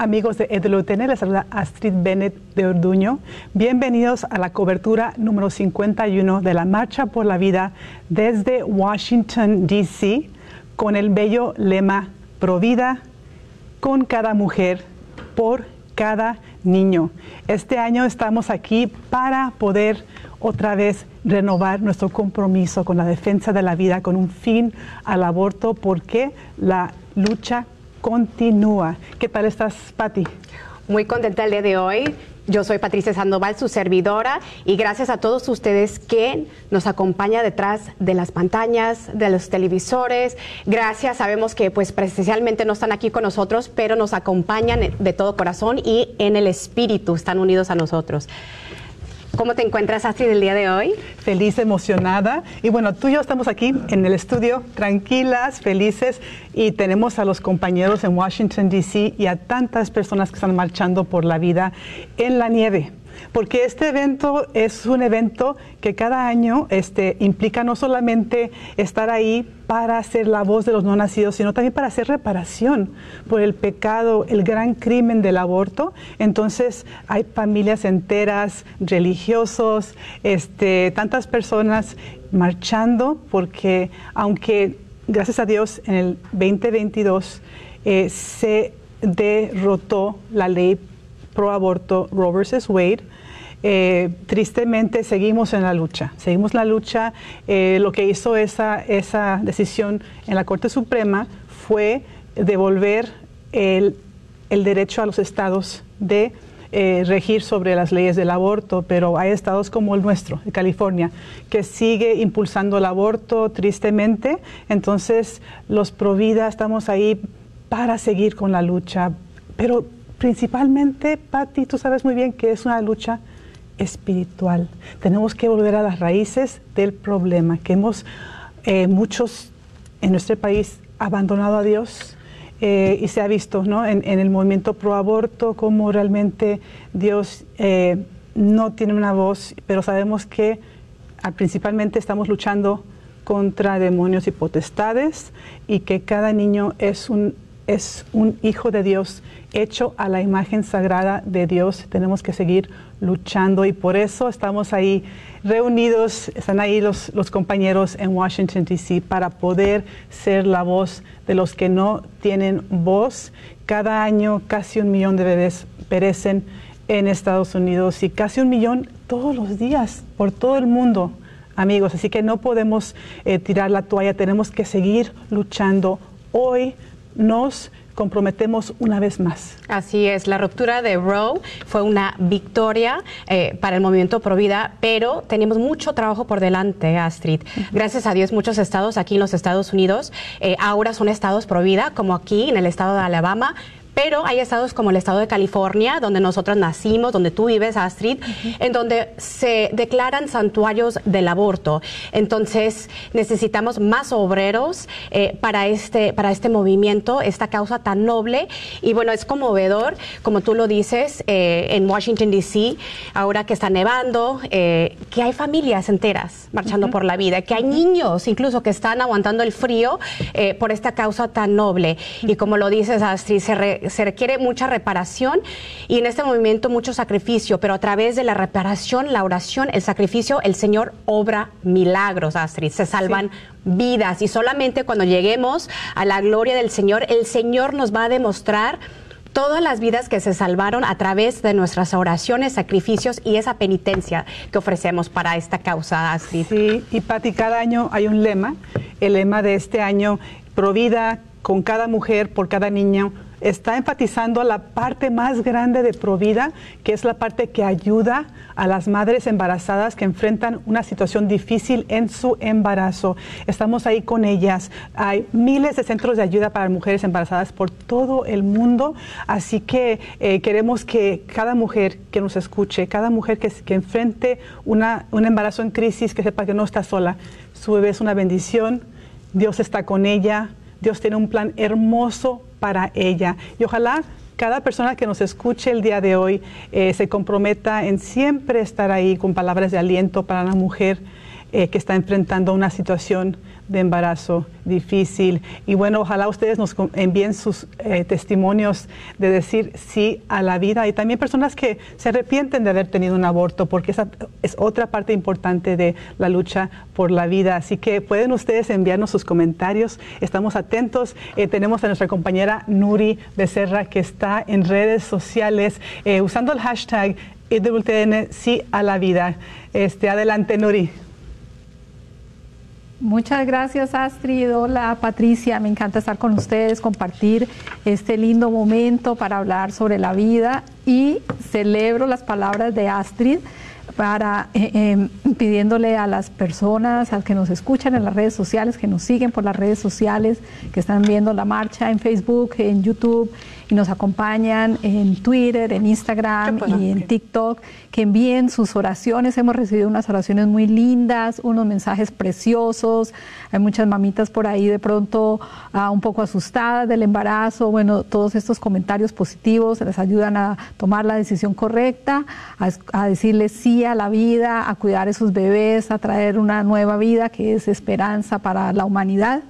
Amigos de EWTN, les saluda Astrid Bennett de Orduño. Bienvenidos a la cobertura número 51 de la Marcha por la Vida desde Washington, D.C., con el bello lema Provida con cada mujer, por cada niño. Este año estamos aquí para poder otra vez renovar nuestro compromiso con la defensa de la vida, con un fin al aborto, porque la lucha continúa. ¿Qué tal estás, Patti? Muy contenta el día de hoy. Yo soy Patricia Sandoval, su servidora, y gracias a todos ustedes que nos acompañan detrás de las pantallas, de los televisores. Gracias, sabemos que pues presencialmente no están aquí con nosotros, pero nos acompañan de todo corazón y en el espíritu están unidos a nosotros. ¿Cómo te encuentras, Astrid, el día de hoy? Feliz, emocionada. Y bueno, tú y yo estamos aquí en el estudio, tranquilas, felices, y tenemos a los compañeros en Washington, D.C. y a tantas personas que están marchando por la vida en la nieve porque este evento es un evento que cada año este, implica no solamente estar ahí para ser la voz de los no nacidos, sino también para hacer reparación por el pecado, el gran crimen del aborto. Entonces hay familias enteras, religiosos, este, tantas personas marchando, porque aunque gracias a Dios en el 2022 eh, se derrotó la ley pro aborto Roe vs. Wade, eh, tristemente seguimos en la lucha, seguimos la lucha. Eh, lo que hizo esa, esa decisión en la Corte Suprema fue devolver el, el derecho a los estados de eh, regir sobre las leyes del aborto, pero hay estados como el nuestro, California, que sigue impulsando el aborto tristemente. Entonces, los Provida estamos ahí para seguir con la lucha, pero principalmente, Patti, tú sabes muy bien que es una lucha espiritual. Tenemos que volver a las raíces del problema, que hemos eh, muchos en nuestro país abandonado a Dios. Eh, y se ha visto ¿no? en, el movimiento pro aborto cómo realmente Dios eh, no tiene una voz, pero sabemos que ah, principalmente estamos luchando contra demonios y potestades y que cada niño es un es un hijo de Dios hecho a la imagen sagrada de Dios. Tenemos que seguir luchando y por eso estamos ahí reunidos, están ahí los, los compañeros en Washington, D.C. para poder ser la voz de los que no tienen voz. Cada año casi un millón de bebés perecen en Estados Unidos y casi un millón todos los días por todo el mundo amigos. Así que no podemos eh, tirar la toalla, tenemos que seguir luchando hoy nos comprometemos una vez más. Así es, la ruptura de Roe fue una victoria eh, para el movimiento Pro Vida, pero tenemos mucho trabajo por delante, Astrid. Gracias a Dios, muchos estados aquí en los Estados Unidos eh, ahora son estados Pro Vida, como aquí en el estado de Alabama, pero hay estados como el estado de California, donde nosotros nacimos, donde tú vives, Astrid, en donde se declaran santuarios del aborto. Entonces, necesitamos más obreros eh, para, este, para este movimiento, esta causa tan noble. Y bueno, es conmovedor, como tú lo dices, eh, en Washington, D.C., ahora que está nevando, eh, que hay familias enteras marchando por la vida, que hay niños incluso que están aguantando el frío por esta causa tan noble. Y como lo dices, Astrid, se, re, se requiere mucha reparación y en este movimiento mucho sacrificio, pero a través de la reparación, la oración, el sacrificio, el Señor obra milagros, Astrid. Se salvan vidas y solamente cuando lleguemos a la gloria del Señor, el Señor nos va a demostrar todas las vidas que se salvaron a través de nuestras oraciones, sacrificios y esa penitencia que ofrecemos para esta causa, Astrid. Sí, y Pati, cada año hay un lema, el lema de este año, Provida con cada mujer, por cada niño, está enfatizando la parte más grande de Provida, que es la parte que ayuda a las madres embarazadas que enfrentan una situación difícil en su embarazo. Estamos ahí con ellas. Hay miles de centros de ayuda para mujeres embarazadas por todo el mundo, así que eh, queremos que cada mujer que nos escuche, cada mujer que, que enfrente una, un embarazo en crisis, que sepa que no está sola. Su bebé es una bendición, Dios está con ella, Dios tiene un plan hermoso para ella. Y ojalá cada persona que nos escuche el día de hoy eh, se comprometa en siempre estar ahí con palabras de aliento para la mujer eh, que está enfrentando una situación de embarazo difícil. Y bueno, ojalá ustedes nos envíen sus eh, testimonios de decir sí a la vida y también personas que se arrepienten de haber tenido un aborto, porque esa es otra parte importante de la lucha por la vida. Así que pueden ustedes enviarnos sus comentarios. Estamos atentos. Eh, tenemos a nuestra compañera Nuri Becerra que está en redes sociales eh, usando el hashtag EWTN sí a la vida. Este, adelante, Nuri. Muchas gracias Astrid, hola Patricia, me encanta estar con ustedes, compartir este lindo momento para hablar sobre la vida. Y celebro las palabras de Astrid para eh, em, pidiéndole a las personas, a que nos escuchan en las redes sociales, que nos siguen por las redes sociales, que están viendo la marcha en Facebook, en YouTube, y nos acompañan en Twitter, en Instagram y en TikTok, que envíen sus oraciones. Hemos recibido unas oraciones muy lindas, unos mensajes preciosos. Hay muchas mamitas por ahí de pronto ah, un poco asustadas del embarazo. Bueno, todos estos comentarios positivos les ayudan a tomar la decisión correcta, a, a decirles sí a la vida, a cuidar a sus bebés, a traer una nueva vida que es esperanza para la humanidad.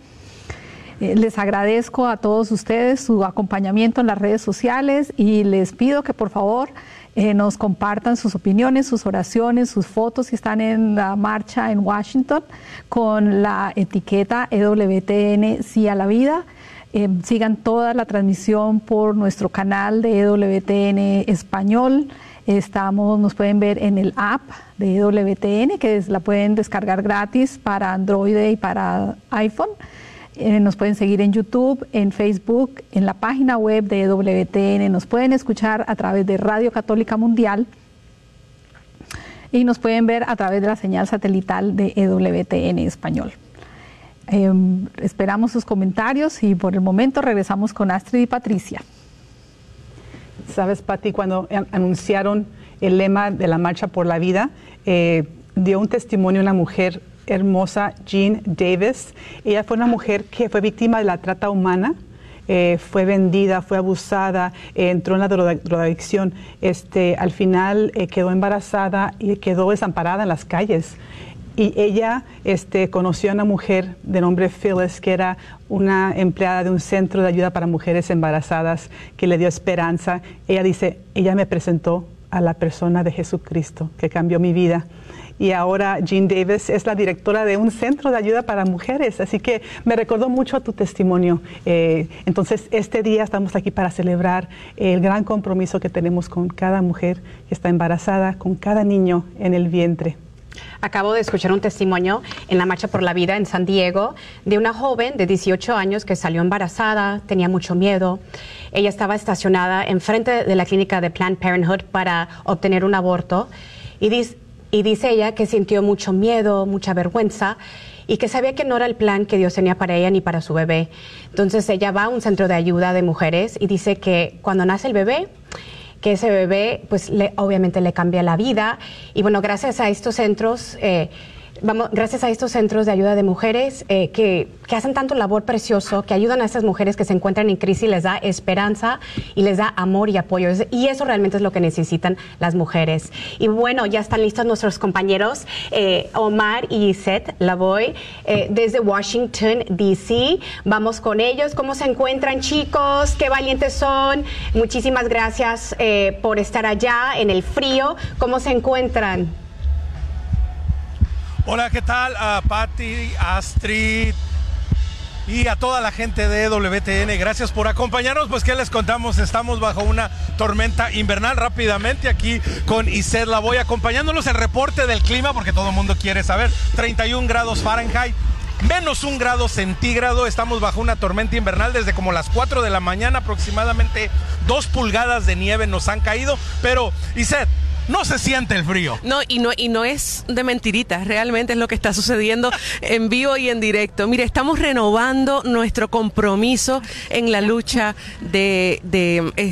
Eh, les agradezco a todos ustedes su acompañamiento en las redes sociales y les pido que por favor eh, nos compartan sus opiniones, sus oraciones, sus fotos si están en la marcha en Washington con la etiqueta EWTN Sí a la Vida. Eh, sigan toda la transmisión por nuestro canal de EWTN Español. Estamos, nos pueden ver en el app de EWTN, que la pueden descargar gratis para Android y para iPhone. Eh, nos pueden seguir en YouTube, en Facebook, en la página web de EWTN. Nos pueden escuchar a través de Radio Católica Mundial y nos pueden ver a través de la señal satelital de EWTN Español. Em, esperamos sus comentarios y por el momento regresamos con Astrid y Patricia. Sabes, Patti, cuando anunciaron el lema de la Marcha por la Vida, eh, dio un testimonio una mujer hermosa Jean Davis. Ella fue una mujer que fue víctima de la trata humana. Eh, fue vendida, fue abusada, eh, entró en la drogadicción. Este, al final eh, quedó embarazada y quedó desamparada en las calles. Y ella este, conoció a una mujer de nombre Phyllis, que era una empleada de un centro de ayuda para mujeres embarazadas, que le dio esperanza. Ella dice, ella me presentó a la persona de Jesucristo, que cambió mi vida y ahora Jean Davis es la directora de un centro de ayuda para mujeres. Así que me recordó mucho a tu testimonio. Eh, entonces, este día estamos aquí para celebrar el gran compromiso que tenemos con cada mujer que está embarazada, con cada niño en el vientre. Acabo de escuchar un testimonio en la Marcha por la Vida en San Diego de una joven de 18 años que salió embarazada, tenía mucho miedo. Ella estaba estacionada enfrente de la clínica de Planned Parenthood para obtener un aborto y dice y dice ella que sintió mucho miedo, mucha vergüenza y que sabía que no era el plan que Dios tenía para ella ni para su bebé. Entonces ella va a un centro de ayuda de mujeres y dice que cuando nace el bebé, que ese bebé pues le, obviamente le cambia la vida y bueno, gracias a estos centros... Eh, gracias a estos centros de ayuda de mujeres eh, que, hacen tanto labor precioso, que ayudan a estas mujeres que se encuentran en crisis, les da esperanza y les da amor y apoyo. Y eso realmente es lo que necesitan las mujeres. Y bueno, ya están listos nuestros compañeros eh, Omar y Seth Lavoy eh, desde Washington, D.C. Vamos con ellos. ¿Cómo se encuentran chicos? ¿Qué valientes son? Muchísimas gracias por estar allá en el frío. ¿Cómo se encuentran? Hola, ¿qué tal? A Patti, Astrid y a toda la gente de WTN. Gracias por acompañarnos. Pues, ¿qué les contamos? Estamos bajo una tormenta invernal rápidamente aquí con Ised La voy acompañándolos el reporte del clima porque todo el mundo quiere saber. 31 grados Fahrenheit menos un grado centígrado. Estamos bajo una tormenta invernal desde como las 4 de la mañana, aproximadamente dos pulgadas de nieve nos han caído. Pero, Iset, no se siente el frío. No, y no, y no es de mentiritas, realmente es lo que está sucediendo en vivo y en directo. Mire, estamos renovando nuestro compromiso en la lucha de,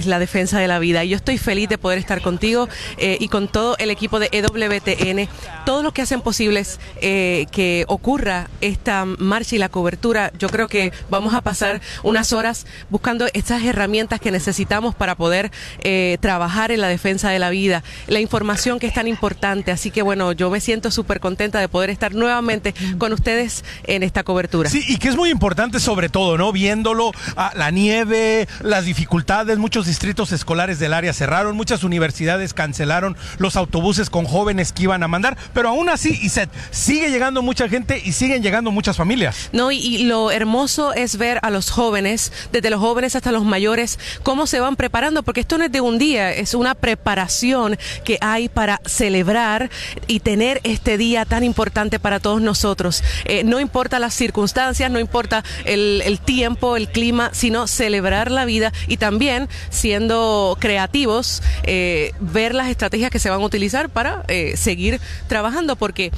la defensa de la vida. Y yo estoy feliz de poder estar contigo eh, y con todo el equipo de EWTN, todos los que hacen posibles eh, que ocurra esta marcha y la cobertura. Yo creo que vamos a pasar unas horas buscando estas herramientas que necesitamos para poder eh, trabajar en la defensa de la vida. Información que es tan importante. Así que bueno, yo me siento súper contenta de poder estar nuevamente con ustedes en esta cobertura. Sí, y que es muy importante sobre todo, ¿no? Viéndolo, a la nieve, las dificultades, muchos distritos escolares del área cerraron, muchas universidades cancelaron los autobuses con jóvenes que iban a mandar, pero aún así, Iset, sigue llegando mucha gente y siguen llegando muchas familias. No, y, y lo hermoso es ver a los jóvenes, desde los jóvenes hasta los mayores, cómo se van preparando, porque esto no es de un día, es una preparación que hay para celebrar y tener este día tan importante para todos nosotros. Eh, no importa las circunstancias, no importa el, tiempo, el clima, sino celebrar la vida y también siendo creativos, eh, ver las estrategias que se van a utilizar para eh, seguir trabajando, porque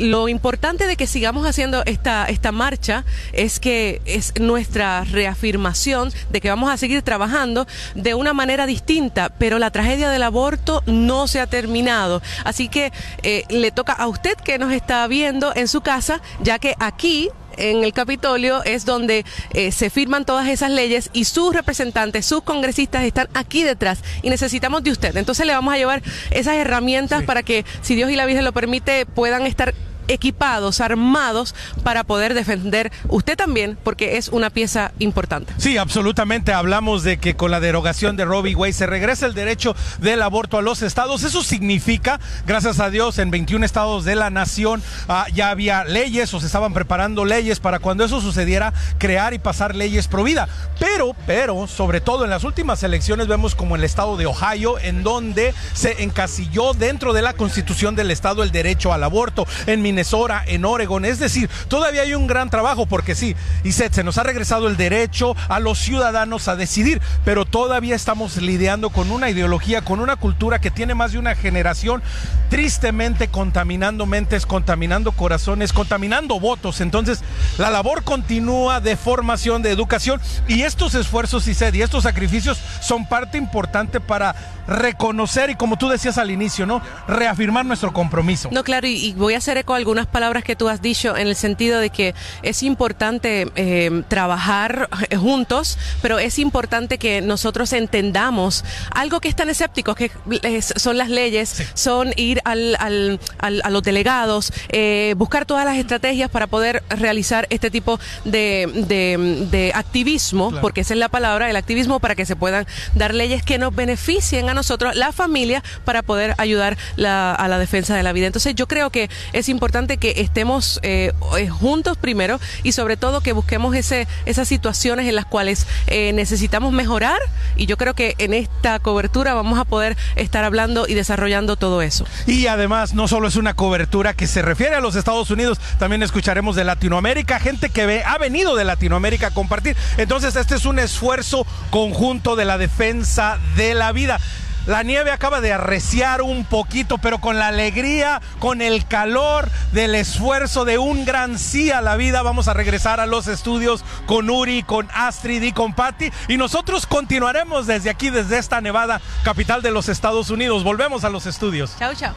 lo importante de que sigamos haciendo esta, esta marcha es que es nuestra reafirmación de que vamos a seguir trabajando de una manera distinta, pero la tragedia del aborto no se ha terminado. Así que eh, le toca a usted que nos está viendo en su casa, ya que aquí en el Capitolio es donde eh, se firman todas esas leyes y sus representantes, sus congresistas están aquí detrás y necesitamos de usted. Entonces le vamos a llevar esas herramientas Sí. para que, si Dios y la Virgen lo permite, puedan estar equipados, armados para poder defender usted también, porque es una pieza importante. Sí, absolutamente. Hablamos de que con la derogación de Robbie Wade se regresa el derecho del aborto a los estados. Eso significa, gracias a Dios, en 21 estados de la nación ah, ya había leyes o se estaban preparando leyes para cuando eso sucediera, crear y pasar leyes pro vida. Pero, pero, sobre todo en las últimas elecciones vemos como el estado de Ohio, en donde se encasilló dentro de la constitución del estado el derecho al aborto. En Minnesota, en Oregon. Es decir, todavía hay un gran trabajo porque sí, y se, nos ha regresado el derecho a los ciudadanos a decidir, pero todavía estamos lidiando con una ideología, con una cultura que tiene más de una generación, tristemente contaminando mentes, contaminando corazones, contaminando votos. Entonces, la labor continúa de formación, de educación, y estos esfuerzos y y estos sacrificios son parte importante para reconocer y como tú decías al inicio, ¿no? Reafirmar nuestro compromiso. No, claro, y, y voy a hacer eco a algunas palabras que tú has dicho en el sentido de que es importante eh, trabajar eh, juntos, pero es importante que nosotros entendamos algo que es tan escéptico, que es- son las leyes, son ir al, al- al- a los delegados, eh, buscar todas las estrategias para poder realizar este tipo de, de- de activismo, Claro. porque esa es la palabra, el activismo para que se puedan dar leyes que nos beneficien a nosotros, la familia, para poder ayudar la- a la defensa de la vida. Entonces yo creo que es importante que estemos eh, eh, juntos primero y sobre todo que busquemos ese, esas situaciones en las cuales eh, necesitamos mejorar y yo creo que en esta cobertura vamos a poder estar hablando y desarrollando todo eso. Y además, no solo es una cobertura que se refiere a los Estados Unidos, también escucharemos de Latinoamérica, gente que ha venido de Latinoamérica a compartir. Entonces, este es un esfuerzo conjunto de la defensa de la vida. La nieve acaba de arreciar un poquito, pero con la alegría, con el calor del esfuerzo de un gran sí a la vida, vamos a regresar a los estudios con Uri, con Astrid y con Patty. Y nosotros continuaremos desde aquí, desde esta Nevada, capital de los Estados Unidos. Volvemos a los estudios. Chao, chao.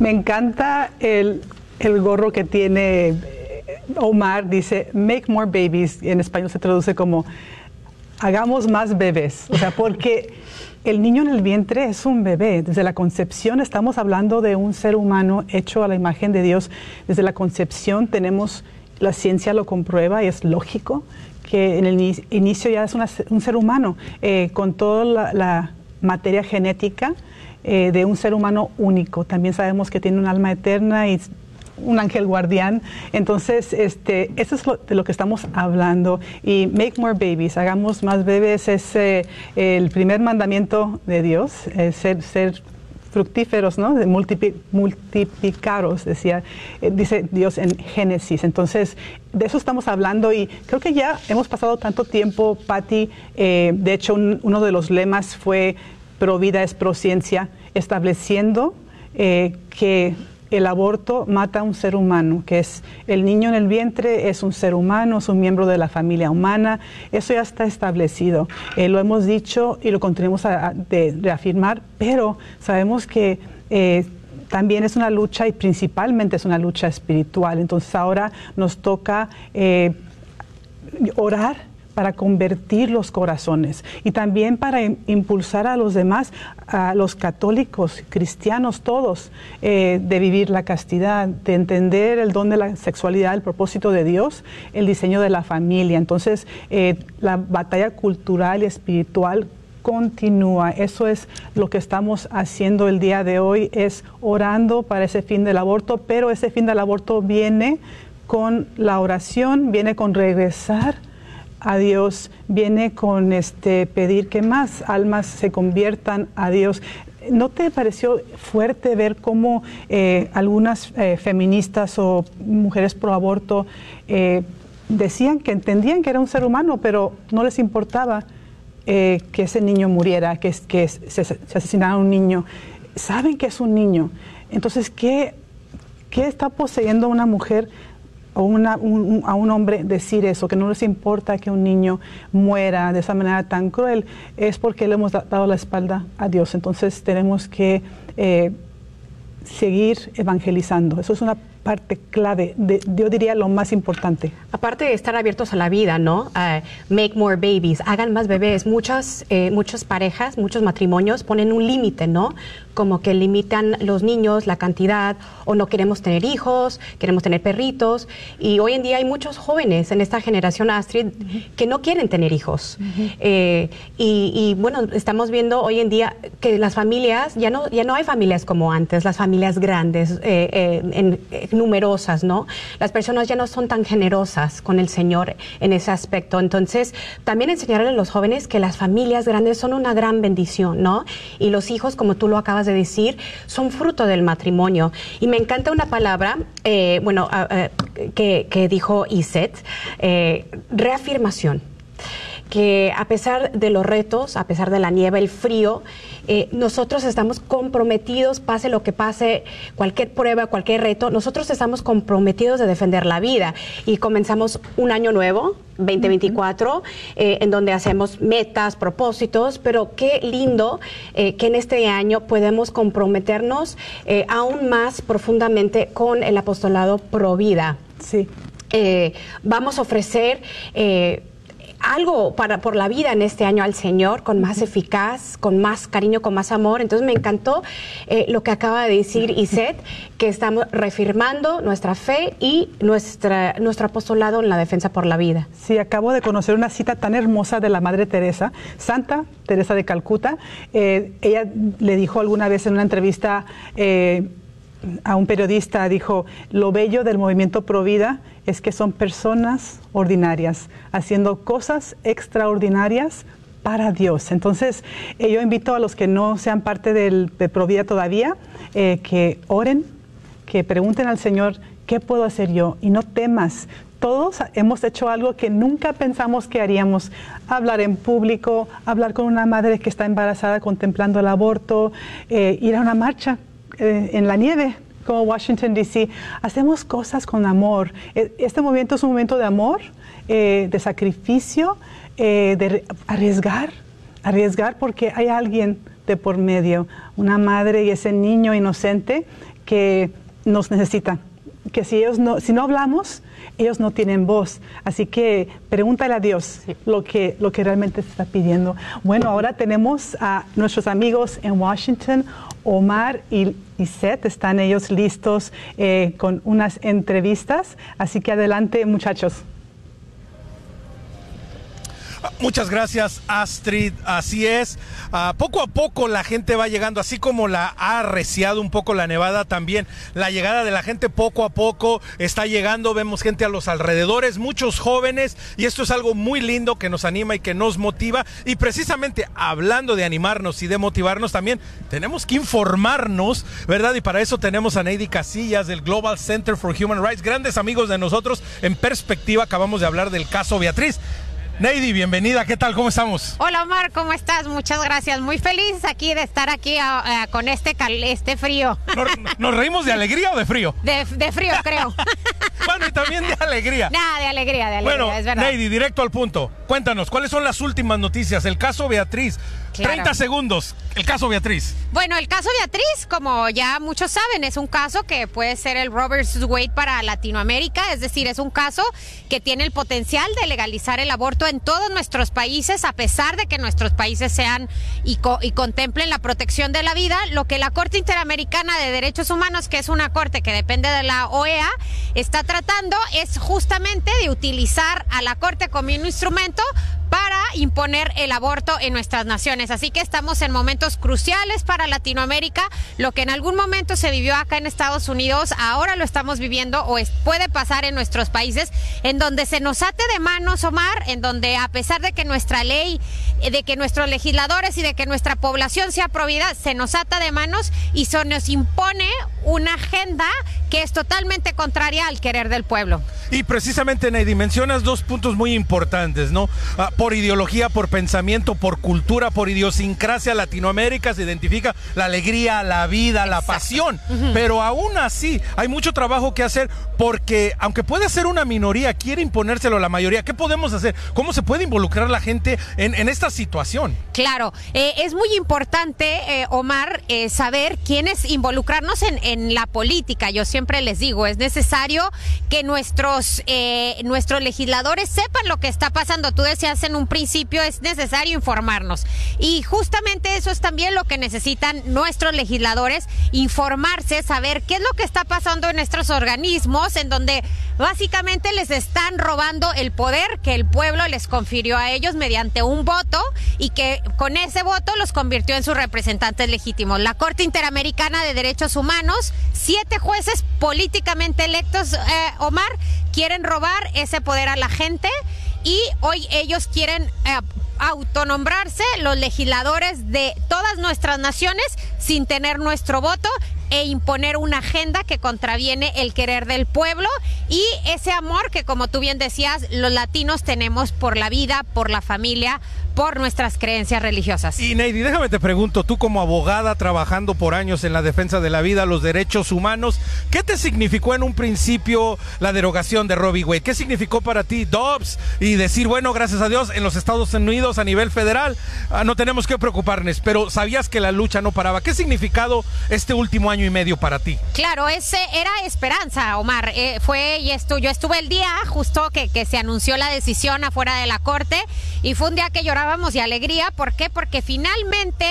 Me encanta el, el gorro que tiene eh, Omar, dice, make more babies, y en español se traduce como, hagamos más bebés. O sea, porque el niño en el vientre es un bebé. Desde la concepción estamos hablando de un ser humano hecho a la imagen de Dios. Desde la concepción tenemos, la ciencia lo comprueba y es lógico que en el ini- inicio ya es una- un ser humano eh, con toda la, la materia genética eh, de un ser humano único. También sabemos que tiene un alma eterna y un ángel guardián. Entonces, este, eso es lo, de lo que estamos hablando. Y make more babies, hagamos más bebés, es eh, el primer mandamiento de Dios, ser, ser fructíferos, ¿no? De multiplicaros, decía, eh, dice Dios en Génesis. Entonces, de eso estamos hablando y creo que ya hemos pasado tanto tiempo, Patti, eh, de hecho, un- uno de los lemas fue pro vida es pro ciencia, estableciendo que el aborto mata a un ser humano, que es el niño en el vientre es un ser humano, es un miembro de la familia humana, eso ya está establecido. Eh, lo hemos dicho y lo continuamos a, de reafirmar, pero sabemos que eh, también es una lucha y principalmente es una lucha espiritual. Entonces ahora nos toca eh, orar para convertir los corazones y también para impulsar a los demás, a los católicos, cristianos, todos, eh, de vivir la castidad, de entender el don de la sexualidad, el propósito de Dios, el diseño de la familia. Entonces, eh, la batalla cultural y espiritual continúa. Eso es lo que estamos haciendo el día de hoy, es orando para ese fin del aborto, pero ese fin del aborto viene con la oración, viene con regresar a Dios, viene con este pedir que más almas se conviertan a Dios. ¿No te pareció fuerte ver cómo eh, algunas eh, feministas o mujeres pro aborto eh, decían que entendían que era un ser humano, pero no les importaba? Que ese niño muriera, que, se, asesinara un niño. Saben que es un niño. Entonces, ¿qué, qué está poseyendo una mujer a un hombre decir eso, que no les importa que un niño muera de esa manera tan cruel? Es porque le hemos dado la espalda a Dios. Entonces, tenemos que... Eh, seguir evangelizando. Eso es una parte clave, de, yo diría lo más importante. Aparte de estar abiertos a la vida, ¿no? make more babies, hagan más bebés. Muchas, eh, muchas parejas, muchos matrimonios ponen un límite, ¿no? Como que limitan los niños, la cantidad, o no queremos tener hijos, queremos tener perritos. Y hoy en día hay muchos jóvenes en esta generación Astrid que no quieren tener hijos. Eh, y, bueno, estamos viendo hoy en día que las familias, ya no, ya no hay familias como antes, las familias grandes, eh, en numerosas, ¿no? Las personas ya no son tan generosas con el Señor en ese aspecto. Entonces, también enseñarle a los jóvenes que las familias grandes son una gran bendición, ¿no? Y los hijos, como tú lo acabas de decir, son fruto del matrimonio. Y me encanta una palabra, eh, bueno, que, dijo Iset, eh, reafirmación que a pesar de los retos, a pesar de la nieve, el frío, eh, nosotros estamos comprometidos, pase lo que pase, cualquier prueba, cualquier reto, nosotros estamos comprometidos de defender la vida. Y comenzamos un año nuevo, 2024, eh, en donde hacemos metas, propósitos, pero qué lindo eh, que en este año podemos comprometernos aún más profundamente con el apostolado pro vida. Sí. vamos a ofrecer algo para por la vida en este año al Señor, con más eficaz, con más cariño, con más amor. Entonces me encantó eh, lo que acaba de decir Iset, que estamos reafirmando nuestra fe y nuestra, nuestro apostolado en la defensa por la vida. Sí, acabo de conocer una cita tan hermosa de la Madre Teresa, Santa Teresa de Calcuta. Eh, ella le dijo alguna vez en una entrevista eh, a un periodista, dijo, lo bello del movimiento Provida es que son personas ordinarias, haciendo cosas extraordinarias para Dios. Entonces, eh, yo invito a los que no sean parte del, de Provida todavía, eh, que oren, que pregunten al Señor, ¿qué puedo hacer yo? Y no temas. Todos hemos hecho algo que nunca pensamos que haríamos. Hablar en público, hablar con una madre que está embarazada contemplando el aborto, eh, ir a una marcha en la nieve, como Washington, D.C., hacemos cosas con amor. E, este momento es un momento de amor, eh, de sacrificio, eh, de arriesgar, arriesgar porque hay alguien de por medio, una madre y ese niño inocente que nos necesita. Que si ellos no, si no hablamos, ellos no tienen voz. Así que pregúntale a Dios lo que, lo que realmente se está pidiendo. Bueno, ahora tenemos a nuestros amigos en Washington, Omar y, Seth, están ellos listos eh, con unas entrevistas. Así que adelante, muchachos. Muchas gracias, Astrid. Así es. Ah, poco a poco la gente va llegando, así como la ha arreciado un poco la nevada también. La llegada de la gente poco a poco está llegando. Vemos gente a los alrededores, muchos jóvenes, y esto es algo muy lindo que nos anima y que nos motiva. Y precisamente hablando de animarnos y de motivarnos también, tenemos que informarnos, ¿verdad? Y para eso tenemos a Neidy Casillas del Global Center for Human Rights, grandes amigos de nosotros. En perspectiva, acabamos de hablar del caso Beatriz. Neidy, bienvenida, ¿qué tal? ¿Cómo estamos? Hola Omar, ¿cómo estás? Muchas gracias. Muy feliz aquí de estar aquí ah, ah, con este, este frío. ¿Nos, reímos de alegría o de frío? De, frío, creo. bueno, y también de alegría. Nada, de alegría, de alegría, Bueno, es verdad. Neidy, directo al punto. Cuéntanos, ¿cuáles son las últimas noticias? El caso Beatriz. Claro. 30 segundos. El caso Beatriz. Bueno, el caso Beatriz, como ya muchos saben, es un caso que puede ser el Robert Wade para Latinoamérica, es decir, es un caso que tiene el potencial de legalizar el aborto en todos nuestros países, a pesar de que nuestros países sean y, co- y contemplen la protección de la vida. Lo que la Corte Interamericana de Derechos Humanos, que es una corte que depende de la OEA, está tratando es justamente de utilizar a la Corte como un instrumento imponer el aborto en nuestras naciones. Así que estamos en momentos cruciales para Latinoamérica. Lo que en algún momento se vivió acá en Estados Unidos, ahora lo estamos viviendo o puede pasar en nuestros países, en donde se nos ate de manos, Omar, en donde a pesar de que nuestra ley, eh, de que nuestros legisladores y de que nuestra población sea provida, se nos ata de manos y se nos impone una agenda que es totalmente contraria al querer del pueblo. Y precisamente, Neidy, mencionas dos puntos muy importantes, ¿no? Ah, por ideología, por pensamiento, por cultura, por idiosincrasia, Latinoamérica se identifica la alegría, la vida, la pasión. Pero aún así, hay mucho trabajo que hacer porque, aunque puede ser una minoría, quiere imponérselo a la mayoría. ¿Qué podemos hacer? ¿Cómo se puede involucrar la gente en, en esta situación? Claro, eh, es muy importante, eh, Omar, eh, saber quiénes involucrarnos en, en la política. Yo siempre les digo, es necesario que nuestros, eh, nuestros legisladores sepan lo que está pasando. Tú decías en un principio, es necesario informarnos. Y justamente eso es también lo que necesitan nuestros legisladores, informarse, saber qué es lo que está pasando en nuestros organismos, en donde básicamente les están robando el poder que el pueblo les confirió a ellos mediante un voto y que con ese voto los convirtió en sus representantes legítimos. La Corte Interamericana de Derechos Humanos, siete jueces políticamente electos, eh, Omar, quieren robar ese poder a la gente y hoy ellos quieren eh, autonombrarse los legisladores de todas nuestras naciones sin tener nuestro voto e imponer una agenda que contraviene el querer del pueblo y ese amor que como tú bien decías los latinos tenemos por la vida, por la familia, por nuestras creencias religiosas. Y Neidy, déjame te pregunto, tú como abogada trabajando por años en la defensa de la vida, los derechos humanos, ¿qué te significó en un principio la derogación de Robbie Wade? ¿Qué significó para ti Dobbs? Y decir, bueno, gracias a Dios, en los Estados Unidos a nivel federal ah, no tenemos que preocuparnos, pero sabías que la lucha no paraba. ¿Qué significado este último año y medio para ti? Claro, ese era esperanza, Omar. Eh, fue y esto, yo estuve el día justo que, que se anunció la decisión afuera de la corte y fue un día que llorábamos de alegría. ¿Por qué? Porque finalmente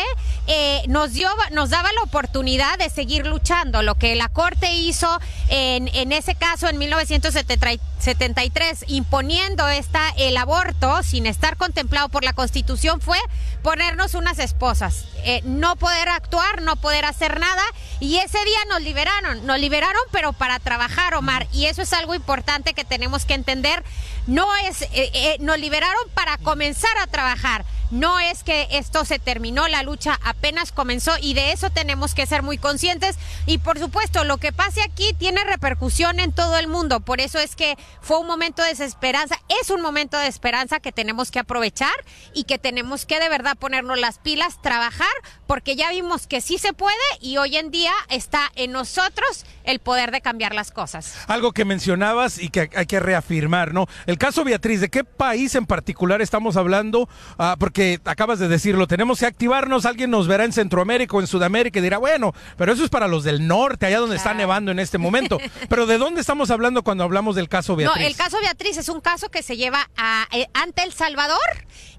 eh, nos dio, nos daba la oportunidad de seguir luchando. Lo que la corte hizo en, en ese caso en 1973, imponiendo esta el aborto sin estar contemplado por la Constitución, fue ponernos unas esposas, eh, no poder actuar, no poder hacer nada y ese día nos liberaron, nos liberaron pero para trabajar, Omar, y eso es algo importante que tenemos que entender. No es, eh, eh, nos liberaron para comenzar a trabajar. No es que esto se terminó, la lucha apenas comenzó y de eso tenemos que ser muy conscientes. Y por supuesto, lo que pase aquí tiene repercusión en todo el mundo. Por eso es que fue un momento de desesperanza. Es un momento de esperanza que tenemos que aprovechar y que tenemos que de verdad ponernos las pilas, trabajar, porque ya vimos que sí se puede y hoy en día está en nosotros el poder de cambiar las cosas. Algo que mencionabas y que hay que reafirmar, ¿no? El caso Beatriz, ¿de qué país en particular estamos hablando? Ah, porque acabas de decirlo, tenemos que activarnos, alguien nos verá en Centroamérica o en Sudamérica y dirá, bueno, pero eso es para los del norte, allá donde está nevando en este momento. Pero ¿de dónde estamos hablando cuando hablamos del caso Beatriz? No, el caso Beatriz es un caso que se lleva a, eh, ante El Salvador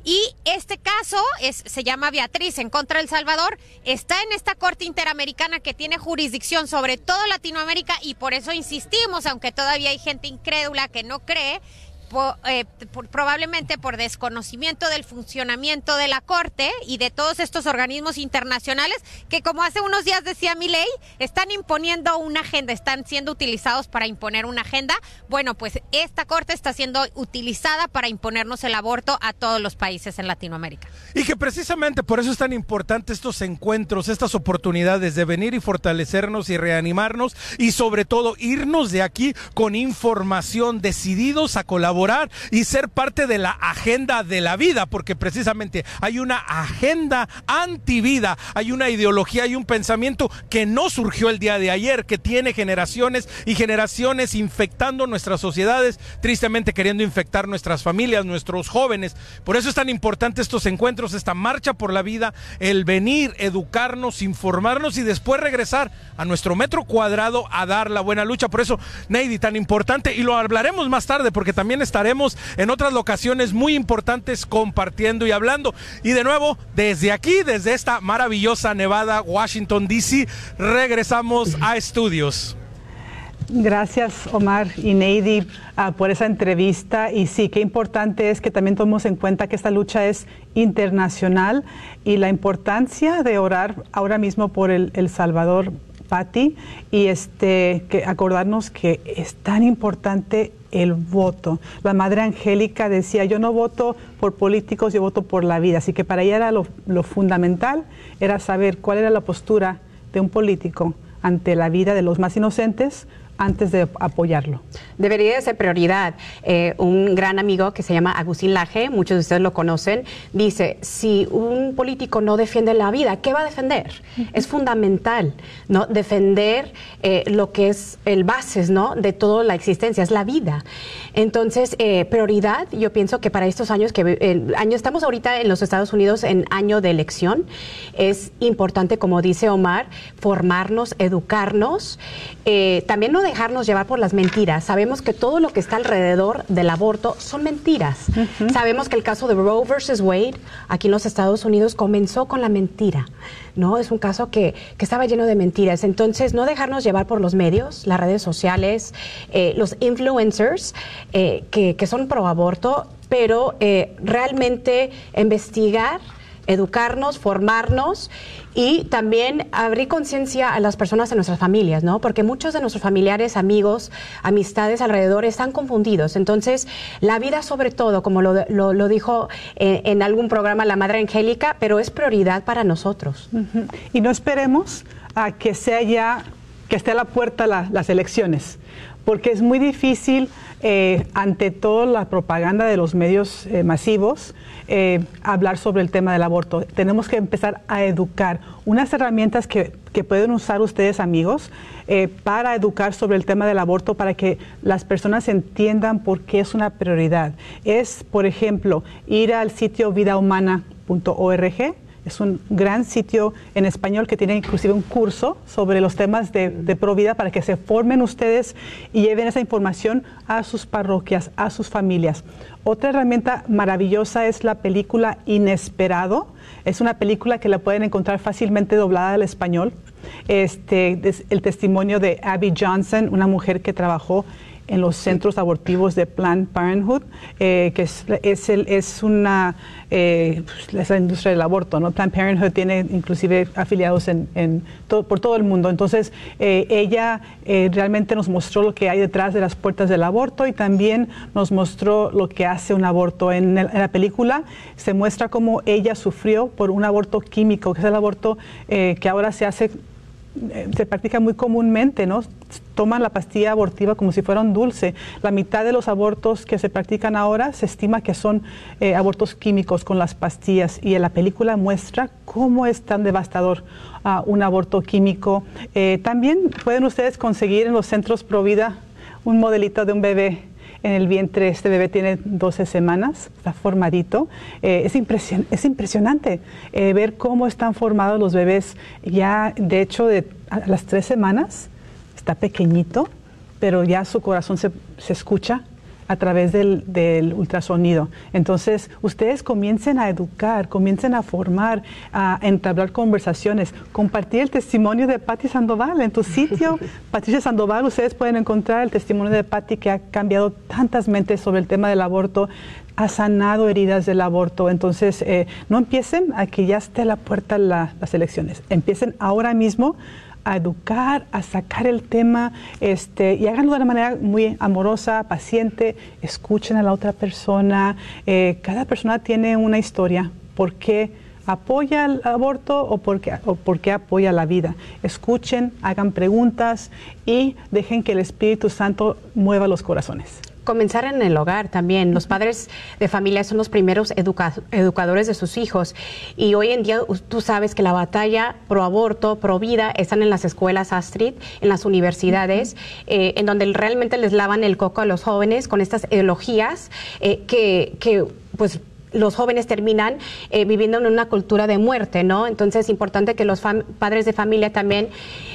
y este caso es, se llama Beatriz en contra de El Salvador. Está en esta Corte Interamericana que tiene jurisdicción sobre toda Latinoamérica y por eso insistimos, aunque todavía hay gente incrédula que no cree. Eh, probablemente por desconocimiento del funcionamiento de la Corte y de todos estos organismos internacionales que, como hace unos días decía mi ley, están imponiendo una agenda, están siendo utilizados para imponer una agenda. Bueno, pues esta Corte está siendo utilizada para imponernos el aborto a todos los países en Latinoamérica. Y que precisamente por eso es tan importante estos encuentros, estas oportunidades de venir y fortalecernos y reanimarnos y sobre todo irnos de aquí con información, decididos a colaborar y ser parte de la agenda de la vida, porque precisamente hay una agenda antivida, hay una ideología, hay un pensamiento que no surgió el día de ayer, que tiene generaciones y generaciones infectando nuestras sociedades, tristemente queriendo infectar nuestras familias, nuestros jóvenes. Por eso es tan importante estos encuentros, esta marcha por la vida, el venir, educarnos, informarnos y después regresar a nuestro metro cuadrado a dar la buena lucha. Por eso, Neidy, tan importante, y lo hablaremos más tarde, porque también estaremos en otras locaciones muy importantes compartiendo y hablando. Y de nuevo, desde aquí, desde esta maravillosa Nevada, Washington, D.C., regresamos a estudios. Gracias, Omar y Neidy, ah, por esa entrevista. Y sí, qué importante es que también tomemos en cuenta que esta lucha es internacional y la importancia de orar ahora mismo por el, el Salvador, Patti, y este, que acordarnos que es tan importante el voto. La Madre Angélica decía, yo no voto por políticos, yo voto por la vida. Así que para ella era lo, lo fundamental, era saber cuál era la postura de un político ante la vida de los más inocentes antes de apoyarlo. Debería de ser prioridad. Eh, un gran amigo que se llama Agustín Laje, muchos de ustedes lo conocen, dice, si un político no defiende la vida, ¿qué va a defender? Es fundamental, ¿no? Defender eh, lo que es el basis, ¿no? De toda la existencia, es la vida. Entonces, eh, prioridad, yo pienso que para estos años, que el año, estamos ahorita en los Estados Unidos en año de elección, es importante, como dice Omar, formarnos, educarnos, también no dejarnos llevar por las mentiras. Sabemos que todo lo que está alrededor del aborto son mentiras. Sabemos que el caso de Roe versus Wade aquí en los Estados Unidos comenzó con la mentira. ¿no? Es un caso que, que estaba lleno de mentiras. Entonces, no dejarnos llevar por los medios, las redes sociales, eh, los influencers eh, que, que, son pro aborto, pero eh, realmente investigar educarnos, formarnos y también abrir conciencia a las personas de nuestras familias, ¿no? Porque muchos de nuestros familiares, amigos, amistades alrededor están confundidos. Entonces, la vida sobre todo, como lo, lo, dijo en, en, algún programa la Madre Angélica, pero es prioridad para nosotros. Y no esperemos a que sea ya, que esté a la puerta la, las elecciones, porque es muy difícil eh, ante toda la propaganda de los medios eh, masivos, eh, hablar sobre el tema del aborto. Tenemos que empezar a educar. Unas herramientas que, que pueden usar ustedes, amigos, para educar sobre el tema del aborto, para que las personas entiendan por qué es una prioridad. Es, por ejemplo, ir al sitio vidahumana.org es un gran sitio en español que tiene inclusive un curso sobre los temas de, de Provida para que se formen ustedes y lleven esa información a sus parroquias, a sus familias. Otra herramienta maravillosa es la película Inesperado. Es una película que la pueden encontrar fácilmente doblada al español. Este, el testimonio de Abby Johnson, una mujer que trabajó en los centros abortivos de Planned Parenthood, eh, que es, es, el, es una eh, es la industria del aborto, ¿no? Planned Parenthood tiene inclusive afiliados en, en todo, por todo el mundo. Entonces, eh, ella realmente nos mostró lo que hay detrás de las puertas del aborto y también nos mostró lo que hace un aborto. En, en la película se muestra cómo ella sufrió por un aborto químico, que es el aborto que ahora se hace se practica muy comúnmente, ¿no? Toman la pastilla abortiva como si fuera un dulce. La mitad de los abortos que se practican ahora se estima que son eh, abortos químicos con las pastillas y la película muestra cómo es tan devastador uh, un aborto químico. Eh, también pueden ustedes conseguir en los centros Provida un modelito de un bebé en el vientre. Este bebé tiene 12 semanas, está formadito. Eh, es, impresion es, impresionante eh, ver cómo están formados los bebés. Ya, de hecho, de, a las tres semanas está pequeñito, pero ya su corazón se, se escucha a través del, del, ultrasonido. Entonces, ustedes comiencen a educar, comiencen a formar, a entablar conversaciones, compartir el testimonio de Patti Sandoval. En tu sitio, Patricia Sandoval, ustedes pueden encontrar el testimonio de Patti que ha cambiado tantas mentes sobre el tema del aborto, ha sanado heridas del aborto. Entonces, eh, no empiecen a que ya esté a la puerta la, las elecciones. Empiecen ahora mismo a educar, a sacar el tema este, y háganlo de una manera muy amorosa, paciente, escuchen a la otra persona. Eh, cada persona tiene una historia. ¿Por qué apoya el aborto o por, qué, o por qué apoya la vida? Escuchen, hagan preguntas y dejen que el Espíritu Santo mueva los corazones comenzar en el hogar también. Los padres de familia son los primeros educadores de sus hijos. Y hoy en día tú sabes que la batalla pro aborto, pro vida, están en las escuelas Astrid, en las universidades, eh, en donde realmente les lavan el coco a los jóvenes con estas ideologías eh, que, que pues los jóvenes terminan eh, viviendo en una cultura de muerte, ¿no? Entonces es importante que los padres de familia también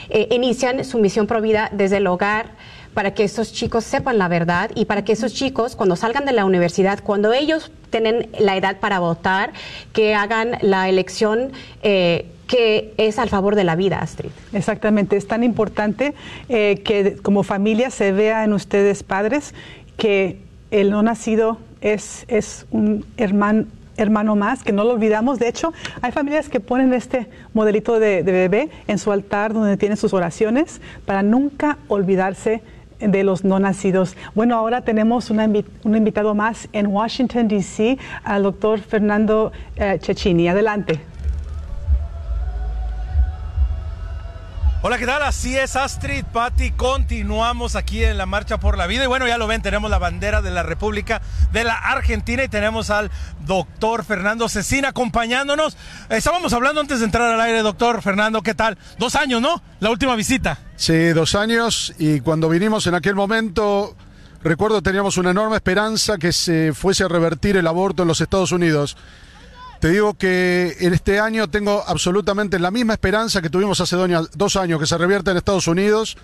eh, inician su misión provida desde el hogar para que esos chicos sepan la verdad y para que esos chicos cuando salgan de la universidad, cuando ellos tienen la edad para votar, que hagan la elección eh, que es al favor de la vida, Astrid. Exactamente, es tan importante que como familia se vea en ustedes padres que el no nacido es, es un hermano, hermano más, que no lo olvidamos. De hecho, hay familias que ponen este modelito de, bebé en su altar donde tienen sus oraciones para nunca olvidarse de los no nacidos. Bueno, ahora tenemos un invitado más en Washington, D.C., al doctor Fernando eh, Cecchini. Adelante. Hola, ¿qué tal? Así es, Astrid, Patti. Continuamos aquí en la Marcha por la Vida. Y bueno, ya lo ven, tenemos la bandera de la República de la Argentina y tenemos al doctor Fernando Cecina acompañándonos. Estábamos hablando antes de entrar al aire, doctor Fernando, ¿qué tal? Dos años, ¿no? La última visita. Sí, dos años. Y cuando vinimos en aquel momento, recuerdo teníamos una enorme esperanza que se fuese a revertir el aborto en los Estados Unidos. Te digo que en este año tengo absolutamente la misma esperanza que tuvimos hace dos años, que se revierta en Estados Unidos,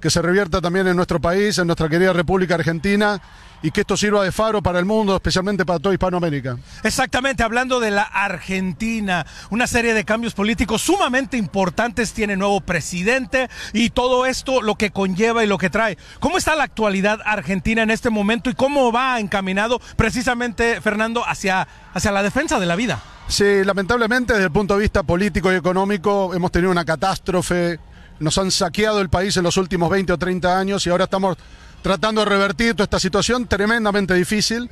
que se revierta también en nuestro país, en nuestra querida República Argentina, y que esto sirva de faro para el mundo, especialmente para toda Hispanoamérica. Exactamente, hablando de la Argentina, una serie de cambios políticos sumamente importantes, tiene nuevo presidente y todo esto lo que conlleva y lo que trae. ¿Cómo está la actualidad argentina en este momento y cómo va encaminado precisamente, Fernando, hacia hacia la defensa de la vida. Sí, lamentablemente desde el punto de vista político y económico hemos tenido una catástrofe, nos han saqueado el país en los últimos 20 o 30 años y ahora estamos tratando de revertir toda esta situación tremendamente difícil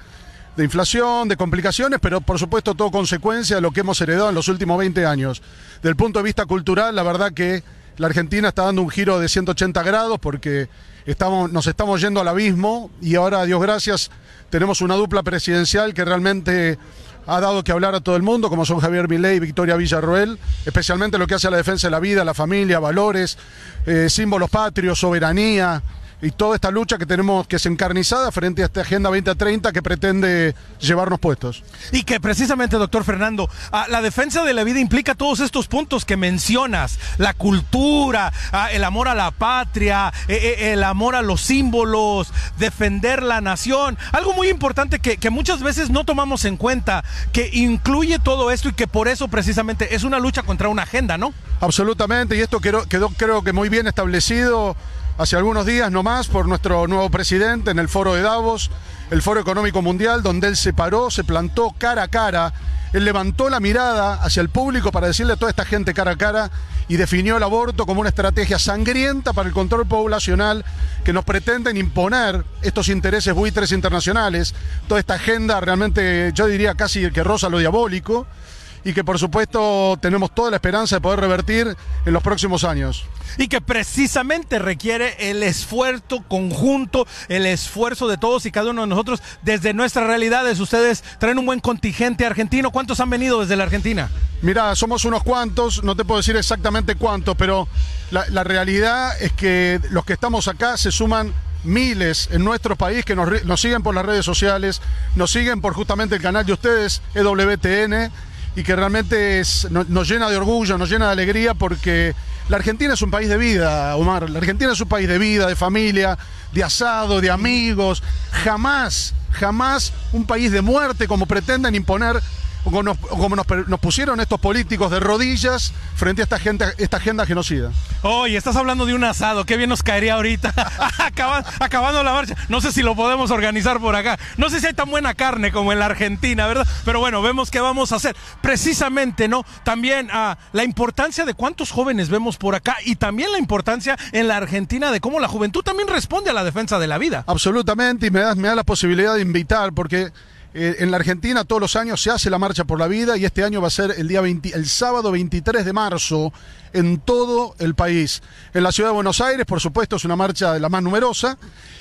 de inflación, de complicaciones, pero por supuesto todo consecuencia de lo que hemos heredado en los últimos 20 años. Del punto de vista cultural, la verdad que la Argentina está dando un giro de 180 grados porque estamos, nos estamos yendo al abismo y ahora, Dios gracias, tenemos una dupla presidencial que realmente ha dado que hablar a todo el mundo, como son Javier Milei y Victoria Villarroel, especialmente lo que hace a la defensa de la vida, la familia, valores, eh, símbolos patrios, soberanía, y toda esta lucha que tenemos que es encarnizada frente a esta Agenda 2030 que pretende llevarnos puestos. Y que precisamente, doctor Fernando, la defensa de la vida implica todos estos puntos que mencionas, la cultura, el amor a la patria, e, e, el amor a los símbolos, defender la nación, algo muy importante que, que muchas veces no tomamos en cuenta, que incluye todo esto y que por eso precisamente es una lucha contra una agenda, ¿no? Absolutamente, y esto quedó, quedó creo que muy bien establecido hace algunos días nomás por nuestro nuevo presidente en el foro de Davos, el foro económico mundial, donde él se paró, se plantó cara a cara, él levantó la mirada hacia el público para decirle a toda esta gente cara a cara y definió el aborto como una estrategia sangrienta para el control poblacional que nos pretenden imponer estos intereses buitres internacionales, toda esta agenda realmente, yo diría casi que rosa lo diabólico y que por supuesto tenemos toda la esperanza de poder revertir en los próximos años. Y que precisamente requiere el esfuerzo conjunto, el esfuerzo de todos y cada uno de nosotros desde nuestras realidades. Ustedes traen un buen contingente argentino. ¿Cuántos han venido desde la Argentina? Mira, somos unos cuantos, no te puedo decir exactamente cuántos, pero la, realidad es que los que estamos acá se suman miles en nuestro país que nos, nos siguen por las redes sociales, nos siguen por justamente el canal de ustedes, EWTN y que realmente nos llena de orgullo, nos llena de alegría porque la Argentina es un país de vida, Omar. La Argentina es un país de vida, de familia, de asado, de amigos. Jamás, jamás un país de muerte como pretenden imponer como, nos, como nos, pusieron estos políticos de rodillas frente a esta, gente, esta agenda genocida. Oye, estás hablando de un asado, qué bien nos caería ahorita, acabando la marcha. No sé si lo podemos organizar por acá. No sé si hay tan buena carne como en la Argentina, ¿verdad? Pero bueno, vemos qué vamos a hacer. Precisamente, ¿no? También ah, la importancia de cuántos jóvenes vemos por acá y también la importancia en la Argentina de cómo la juventud también responde a la defensa de la vida. Absolutamente, y me da, me da la posibilidad de invitar, porque eh, en la Argentina todos los años se hace la Marcha por la Vida y este año va a ser el, día el sábado 23 de marzo en todo el país. En la ciudad de Buenos Aires, por supuesto, es una marcha de la más numerosa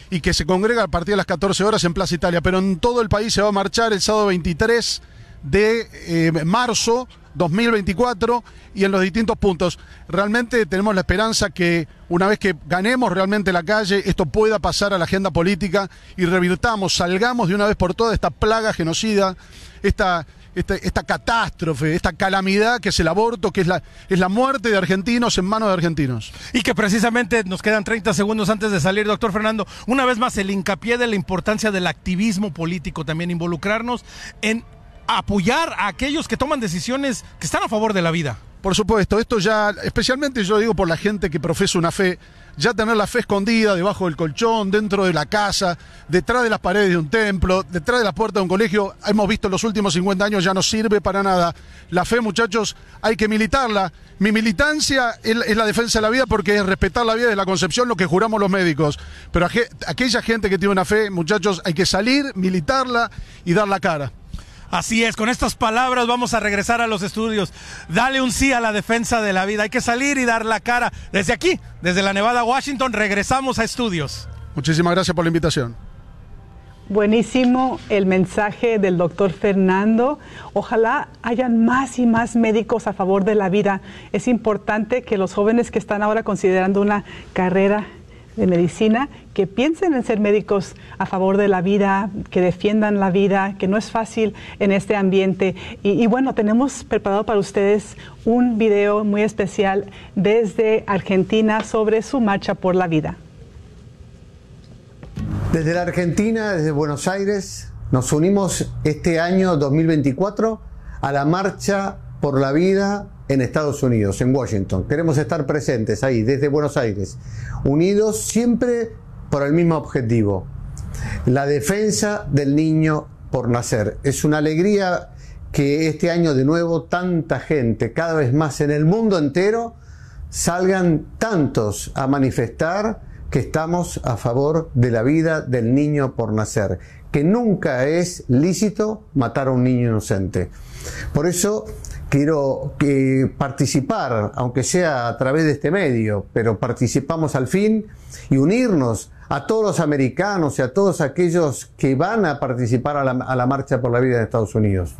y que se congrega a partir de las 14 horas en Plaza Italia, pero en todo el país se va a marchar el sábado 23 de eh, marzo 2024 y en los distintos puntos. Realmente tenemos la esperanza que una vez que ganemos realmente la calle, esto pueda pasar a la agenda política y revirtamos, salgamos de una vez por todas esta plaga genocida, esta, esta, esta, catástrofe, esta calamidad que es el aborto, que es la, es la muerte de argentinos en manos de argentinos. Y que precisamente nos quedan 30 segundos antes de salir, doctor Fernando, una vez más el hincapié de la importancia del activismo político, también involucrarnos en apoyar a aquellos que toman decisiones que están a favor de la vida. Por supuesto, esto ya, especialmente yo digo por la gente que profesa una fe, ya tener la fe escondida debajo del colchón, dentro de la casa, detrás de las paredes de un templo, detrás de la puerta de un colegio, hemos visto en los últimos 50 años ya no sirve para nada. La fe, muchachos, hay que militarla. Mi militancia es la defensa de la vida porque es respetar la vida de la concepción, lo que juramos los médicos. Pero aquella gente que tiene una fe, muchachos, hay que salir, militarla y dar la cara. Así es, con estas palabras vamos a regresar a los estudios. Dale un sí a la defensa de la vida. Hay que salir y dar la cara. Desde aquí, desde la Nevada, Washington, regresamos a estudios. Muchísimas gracias por la invitación. Buenísimo el mensaje del doctor Fernando. Ojalá hayan más y más médicos a favor de la vida. Es importante que los jóvenes que están ahora considerando una carrera de medicina que piensen en ser médicos a favor de la vida, que defiendan la vida, que no es fácil en este ambiente. Y, bueno, tenemos preparado para ustedes un video muy especial desde Argentina sobre su marcha por la vida. Desde la Argentina, desde Buenos Aires, nos unimos este año 2024 a la marcha por la vida en Estados Unidos, en Washington. Queremos estar presentes ahí, desde Buenos Aires, unidos siempre por el mismo objetivo, la defensa del niño por nacer. Es una alegría que este año de nuevo tanta gente, cada vez más en el mundo entero, salgan tantos a manifestar que estamos a favor de la vida del niño por nacer, que nunca es lícito matar a un niño inocente. Por eso quiero participar, aunque sea a través de este medio, pero participamos al fin y unirnos a todos los americanos y a todos aquellos que van a participar a la, a la Marcha por la Vida en Estados Unidos.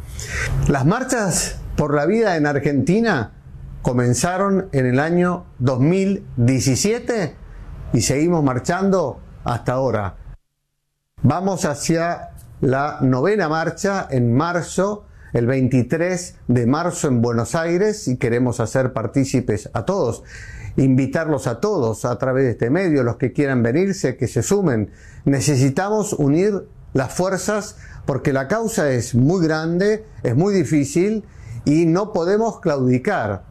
Las marchas por la vida en Argentina comenzaron en el año 2017 y seguimos marchando hasta ahora. Vamos hacia la novena marcha en marzo el 23 de marzo en Buenos Aires y queremos hacer partícipes a todos, invitarlos a todos a través de este medio, los que quieran venirse, que se sumen. Necesitamos unir las fuerzas porque la causa es muy grande, es muy difícil y no podemos claudicar.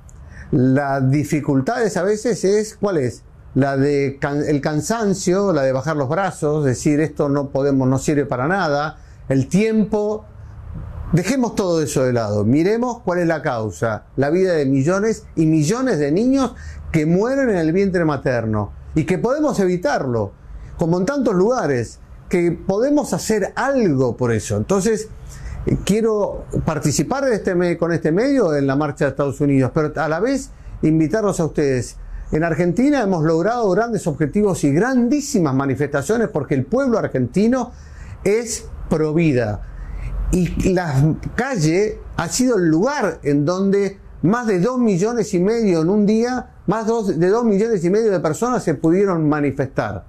La dificultades a veces es, ¿cuál es? La de el cansancio, la de bajar los brazos, decir esto no podemos, no sirve para nada, el tiempo Dejemos todo eso de lado, miremos cuál es la causa, la vida de millones y millones de niños que mueren en el vientre materno y que podemos evitarlo, como en tantos lugares, que podemos hacer algo por eso. Entonces, eh, quiero participar de este, con este medio en la marcha de Estados Unidos, pero a la vez invitarlos a ustedes. En Argentina hemos logrado grandes objetivos y grandísimas manifestaciones porque el pueblo argentino es pro vida y la calle ha sido el lugar en donde más de dos millones y medio en un día, más de dos millones y medio de personas se pudieron manifestar.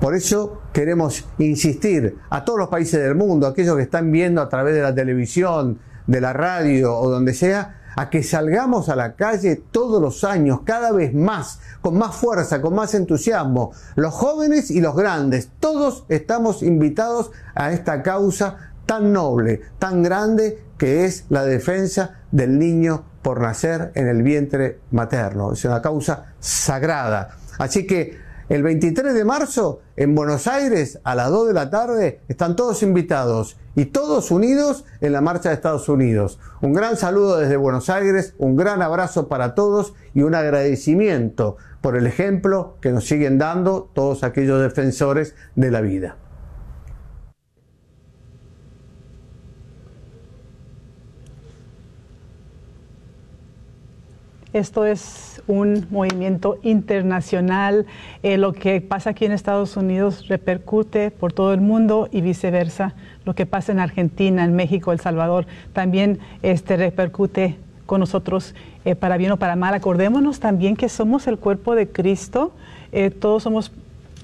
Por eso queremos insistir a todos los países del mundo, aquellos que están viendo a través de la televisión, de la radio o donde sea, a que salgamos a la calle todos los años, cada vez más, con más fuerza, con más entusiasmo. Los jóvenes y los grandes, todos estamos invitados a esta causa tan noble, tan grande, que es la defensa del niño por nacer en el vientre materno. Es una causa sagrada. Así que el 23 de marzo en Buenos Aires a las 2 de la tarde están todos invitados y todos unidos en la marcha de Estados Unidos. Un gran saludo desde Buenos Aires, un gran abrazo para todos y un agradecimiento por el ejemplo que nos siguen dando todos aquellos defensores de la vida. Esto es un movimiento internacional. Eh, lo que pasa aquí en Estados Unidos repercute por todo el mundo y viceversa. Lo que pasa en Argentina, en México, El Salvador, también este, repercute con nosotros eh, para bien o para mal. Acordémonos también que somos el cuerpo de Cristo. Eh, todos somos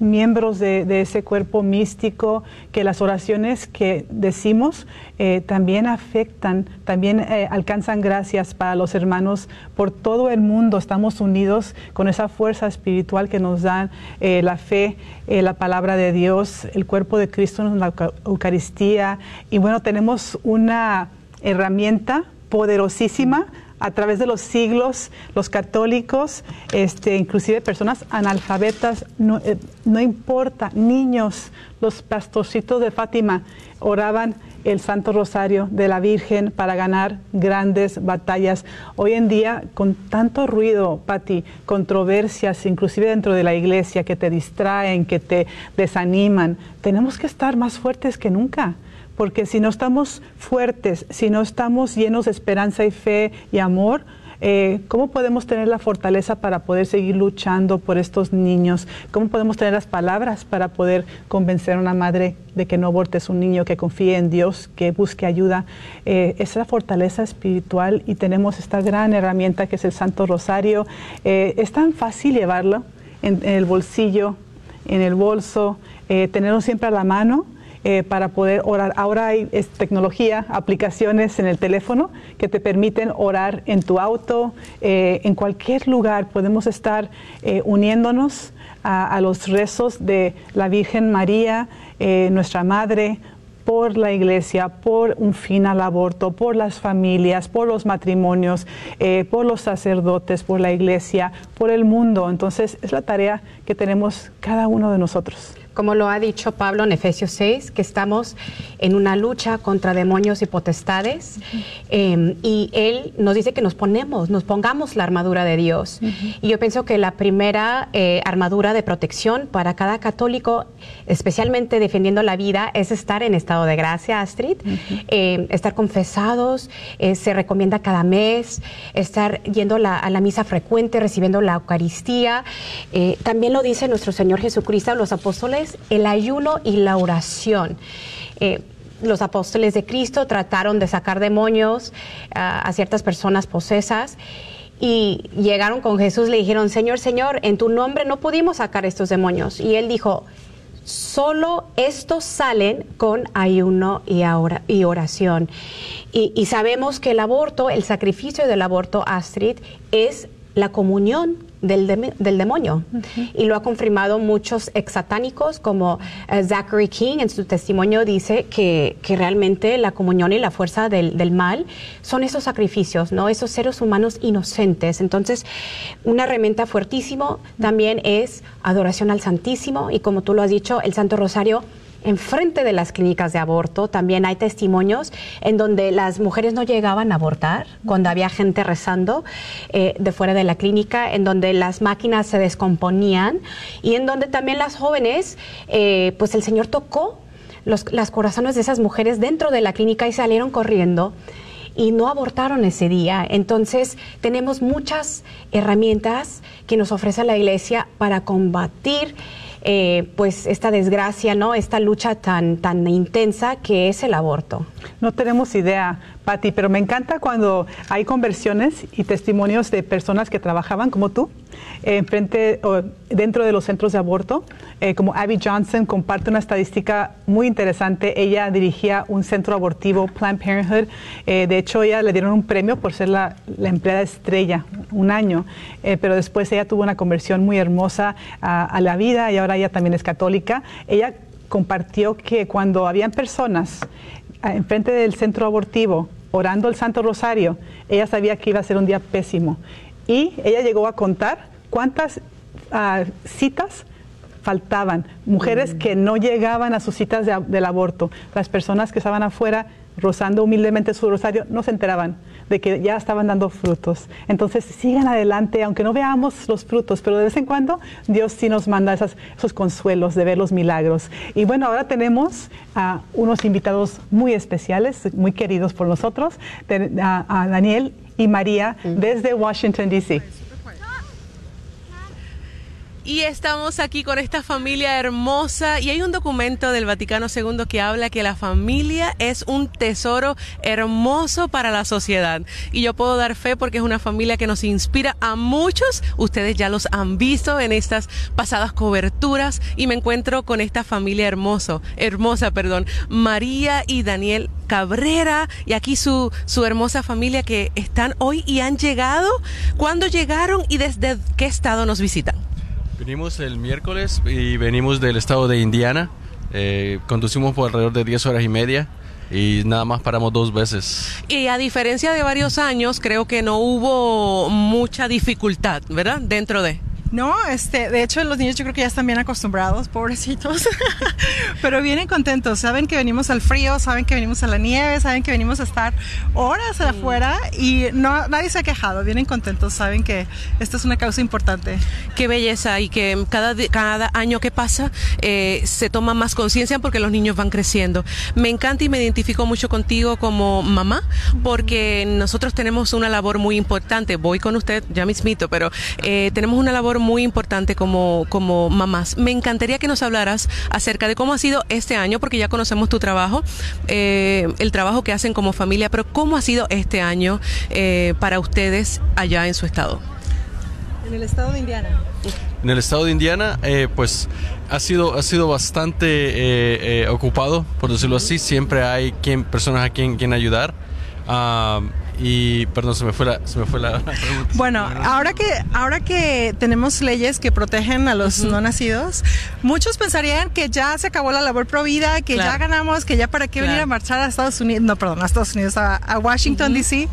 miembros de, ese cuerpo místico, que las oraciones que decimos eh, también afectan, también eh, alcanzan gracias para los hermanos por todo el mundo. Estamos unidos con esa fuerza espiritual que nos da eh, la fe, la palabra de Dios, el cuerpo de Cristo en la Eucaristía. Y bueno, tenemos una herramienta poderosísima a través de los siglos, los católicos, este, inclusive personas analfabetas, no, eh, no importa, niños, los pastorcitos de Fátima oraban el Santo Rosario de la Virgen para ganar grandes batallas. Hoy en día, con tanto ruido, Pati, controversias, inclusive dentro de la iglesia, que te distraen, que te desaniman, tenemos que estar más fuertes que nunca porque si no estamos fuertes, si no estamos llenos de esperanza y fe y amor, eh, ¿cómo podemos tener la fortaleza para poder seguir luchando por estos niños? ¿Cómo podemos tener las palabras para poder convencer a una madre de que no aborte a un niño, que confíe en Dios, que busque ayuda? Eh, es la fortaleza espiritual y tenemos esta gran herramienta que es el Santo Rosario. Eh, es tan fácil llevarlo en, el bolsillo, en el bolso, tenerlo siempre a la mano eh, para poder orar. Ahora hay tecnología, aplicaciones en el teléfono que te permiten orar en tu auto, eh, en cualquier lugar. Podemos estar eh, uniéndonos a, los rezos de la Virgen María, nuestra Madre, por la iglesia, por un fin al aborto, por las familias, por los matrimonios, por los sacerdotes, por la iglesia, por el mundo. Entonces es la tarea que tenemos cada uno de nosotros como lo ha dicho Pablo en Efesios 6, que estamos en una lucha contra demonios y potestades. Em, y él nos dice que nos ponemos, nos pongamos la armadura de Dios. Y yo pienso que la primera eh, armadura de protección para cada católico, especialmente defendiendo la vida, es estar en estado de gracia, Astrid, em, estar confesados, eh, se recomienda cada mes, estar yendo a la misa frecuente, recibiendo la Eucaristía. Eh, también lo dice nuestro Señor Jesucristo, los apóstoles el ayuno y la oración. Eh, los apóstoles de Cristo trataron de sacar demonios ah, a ciertas personas posesas y llegaron con Jesús, le dijeron, Señor, Señor, en tu nombre no pudimos sacar estos demonios. Y él dijo, solo estos salen con ayuno y, oración. Y, y, sabemos que el aborto, el sacrificio del aborto, Astrid, es la comunión del, del demonio. Y lo ha confirmado muchos exatánicos, como eh, Zachary King en su testimonio dice que, que realmente la comunión y la fuerza del, del, mal son esos sacrificios, ¿no? Esos seres humanos inocentes. Entonces, una herramienta fuertísimo también es adoración al Santísimo y como tú lo has dicho, el Santo Rosario enfrente de las clínicas de aborto también hay testimonios en donde las mujeres no llegaban a abortar, cuando había gente rezando eh, de fuera de la clínica, en donde las máquinas se descomponían y en donde también las jóvenes, eh, pues el Señor tocó los las corazones de esas mujeres dentro de la clínica y salieron corriendo y no abortaron ese día. Entonces tenemos muchas herramientas que nos ofrece la Iglesia para combatir eh, pues esta desgracia, ¿no? Esta lucha tan, tan intensa que es el aborto. No tenemos idea, Patti, pero me encanta cuando hay conversiones y testimonios de personas que trabajaban como tú enfrente o dentro de los centros de aborto. Eh, como Abby Johnson comparte una estadística muy interesante. Ella dirigía un centro abortivo, Planned Parenthood. Eh, de hecho, ella le dieron un premio por ser la, empleada estrella un año, pero después ella tuvo una conversión muy hermosa a, a la vida y ahora ella también es católica. Ella compartió que cuando habían personas enfrente del centro abortivo orando el Santo Rosario, ella sabía que iba a ser un día pésimo. Y ella llegó a contar cuántas ah, citas faltaban, mujeres mm. que no llegaban a sus citas del aborto, las personas que estaban afuera rozando humildemente su rosario, no se enteraban de que ya estaban dando frutos. Entonces sigan adelante, aunque no veamos los frutos, pero de vez en cuando Dios sí nos manda esos consuelos de ver los milagros. Y bueno, ahora tenemos a unos invitados muy especiales, muy queridos por nosotros, a, Daniel y María desde Washington, D.C. Y estamos aquí con esta familia hermosa y hay un documento del Vaticano II que habla que la familia es un tesoro hermoso para la sociedad. Y yo puedo dar fe porque es una familia que nos inspira a muchos. Ustedes ya los han visto en estas pasadas coberturas y me encuentro con esta familia hermoso, hermosa, perdón, María y Daniel Cabrera y aquí su, su hermosa familia que están hoy y han llegado. ¿Cuándo llegaron y desde qué estado nos visitan? Venimos el miércoles y venimos del estado de Indiana. Eh, conducimos por alrededor de 10 horas y media y nada más paramos dos veces. Y a diferencia de varios años, creo que no hubo mucha dificultad, ¿verdad? Dentro de... No, este, de hecho los niños yo creo que ya están bien acostumbrados, pobrecitos, pero vienen contentos, saben que venimos al frío, saben que venimos a la nieve, saben que venimos a estar horas afuera y no, nadie se ha quejado, vienen contentos, saben que esta es una causa importante. Qué belleza y que cada, cada año que pasa eh, se toma más conciencia porque los niños van creciendo. Me encanta y me identifico mucho contigo como mamá porque nosotros tenemos una labor muy importante. Voy con usted ya mismito, pero eh, tenemos una labor muy importante como, como mamás. Me encantaría que nos hablaras acerca de cómo ha sido este año, porque ya conocemos tu trabajo, eh, el trabajo que hacen como familia, pero cómo ha sido este año eh, para ustedes allá en su estado. En el estado de Indiana. En el estado de Indiana, eh, pues ha sido, ha sido bastante eh, eh, ocupado, por decirlo así. Siempre hay quien, personas a quien, quien ayudar. Ah, y, perdón, se me fue la, se me fue la pregunta. Bueno, ahora que, ahora que tenemos leyes que protegen a los no nacidos, muchos pensarían que ya se acabó la labor pro vida, que Claro. ya ganamos, que ya para qué venir a marchar a Estados Unidos, no, perdón, a Estados Unidos, a, a Washington, D.C.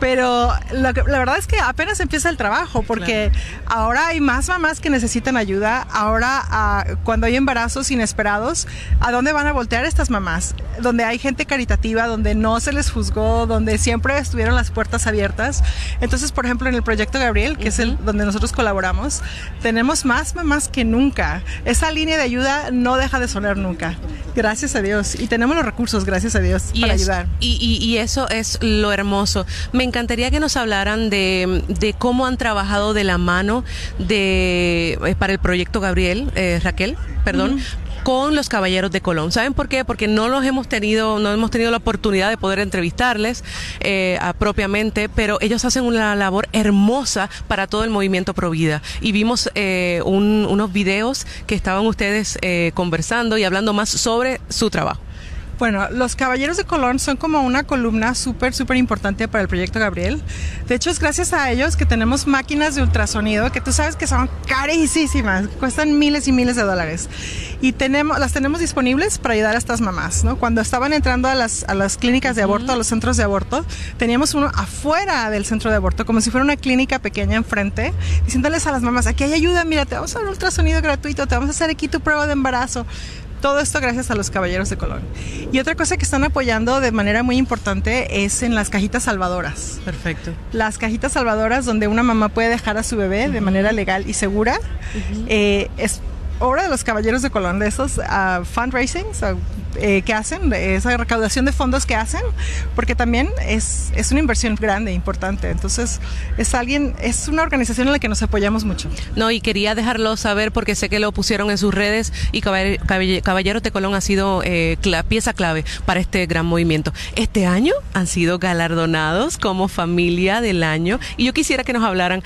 Pero lo que- la verdad es que apenas empieza el trabajo, porque ahora hay más mamás que necesitan ayuda. Ahora, ah, cuando hay embarazos inesperados, ¿a dónde van a voltear estas mamás? Donde hay gente caritativa, donde no se les juzgó, donde siempre estuvieron las puertas abiertas. Entonces, por ejemplo, en el proyecto Gabriel, que es el donde nosotros colaboramos, tenemos más mamás que nunca. Esa línea de ayuda no deja de sonar nunca. Gracias a Dios. Y tenemos los recursos, gracias a Dios, para es- ayudar. Y, y- y eso es lo hermoso. Me encantaría que nos hablaran de, de cómo han trabajado de la mano de eh, para el proyecto Gabriel, eh, Raquel, perdón. con los caballeros de Colón. ¿Saben por qué? Porque no los hemos tenido, no hemos tenido la oportunidad de poder entrevistarles eh, a- propiamente, pero ellos hacen una labor hermosa para todo el movimiento Provida. Y vimos eh, un- unos videos que estaban ustedes eh, conversando y hablando más sobre su trabajo. Bueno, los Caballeros de Colón son como una columna súper, súper importante para el proyecto Gabriel. De hecho, es gracias a ellos que tenemos máquinas de ultrasonido que tú sabes que son carísimas, cuestan miles y miles de dólares. Y tenemos, las tenemos disponibles para ayudar a estas mamás, ¿no? Cuando estaban entrando a las, a las clínicas de aborto, a los centros de aborto, teníamos uno afuera del centro de aborto, como si fuera una clínica pequeña enfrente, diciéndoles a las mamás, aquí hay ayuda, mira, te vamos a dar un ultrasonido gratuito, te vamos a hacer aquí tu prueba de embarazo. Todo esto gracias a los Caballeros de Colón. Y otra cosa que están apoyando de manera muy importante es en las cajitas salvadoras. Perfecto. Las cajitas salvadoras donde una mamá puede dejar a su bebé de manera legal y segura. Eh, es obra de los Caballeros de Colón, de esos ah, fundraisings ah, eh, que hacen, esa recaudación de fondos que hacen, porque también es, es una inversión grande, importante. Entonces, es alguien, es una organización en la que nos apoyamos mucho. No, y quería dejarlo saber porque sé que lo pusieron en sus redes y Caball- Caball- Caballeros de Colón ha sido eh, cla- pieza clave para este gran movimiento. Este año han sido galardonados como familia del año y yo quisiera que nos hablaran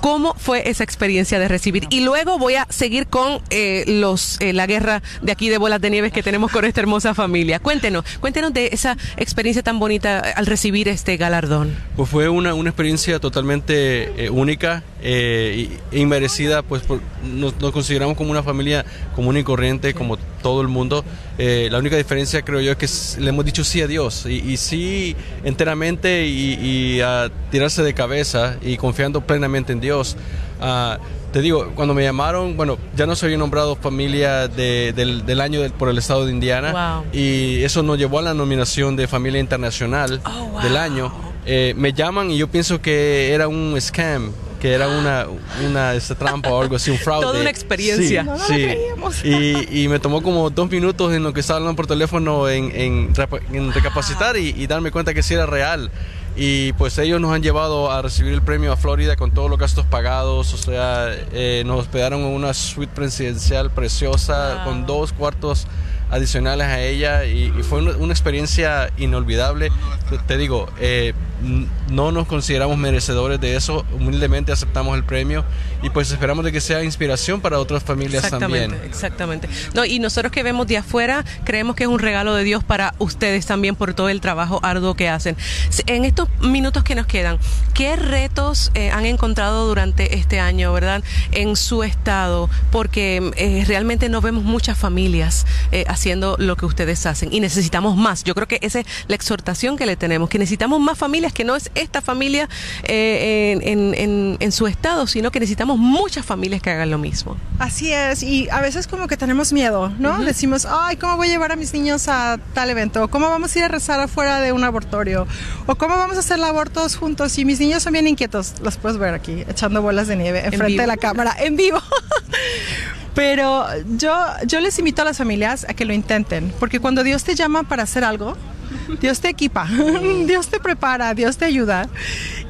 ¿Cómo fue esa experiencia de recibir? Y luego voy a seguir con eh, los eh, la guerra de aquí de bolas de nieves que tenemos con esta hermosa familia. Cuéntenos, cuéntenos de esa experiencia tan bonita al recibir este galardón. Pues fue una, una experiencia totalmente eh, única eh, e inmerecida, pues por- nos, nos consideramos como una familia común y corriente, como todo el mundo. Eh, la única diferencia creo yo es que le hemos dicho sí a Dios y, y sí enteramente y, y a tirarse de cabeza y confiando plenamente en Dios. Ah, te digo, cuando me llamaron, bueno, ya no soy nombrado familia de- del, del año del- por el estado de Indiana Wow. y eso nos llevó a la nominación de familia internacional Oh, wow. del año. Eh, me llaman y yo pienso que era un scam, que era una, una este, trampa o algo así, un fraude. Toda una experiencia. Sí, No, sí. creíamos. Y, y me tomó como dos minutos en lo que estaba hablando por teléfono en, en, en recapacitar y, y darme cuenta que sí era real. y pues ellos nos han llevado a recibir el premio a Florida con todos los gastos pagados, o sea, eh, nos hospedaron en una suite presidencial preciosa con dos cuartos adicionales a ella y, fue una, experiencia inolvidable. Te, digo, eh, no nos consideramos merecedores de eso, humildemente aceptamos el premio y pues esperamos de que sea inspiración para otras familias también. Exactamente. No, y nosotros que vemos de afuera creemos que es un regalo de Dios para ustedes también por todo el trabajo arduo que hacen. En estos minutos que nos quedan, ¿qué retos eh, han encontrado durante este año, verdad, en su estado? Porque eh, realmente no vemos muchas familias eh, haciendo lo que ustedes hacen y necesitamos más. Yo creo que esa es la exhortación que le tenemos, que necesitamos más familias que no es esta familia eh, en, su estado, sino que necesitamos muchas familias que hagan lo mismo. Así es, y a veces como que tenemos miedo, ¿no? Decimos, ay, ¿cómo voy a llevar a mis niños a tal evento? ¿Cómo vamos a ir a rezar afuera de un abortorio? ¿O cómo vamos a hacer abortos juntos? Y mis niños son bien inquietos, los puedes ver aquí, echando bolas de nieve enfrente de la cámara, en vivo. Pero yo, yo les invito a las familias a que lo intenten, porque cuando Dios te llama para hacer algo, Dios te equipa, Dios te prepara, Dios te ayuda.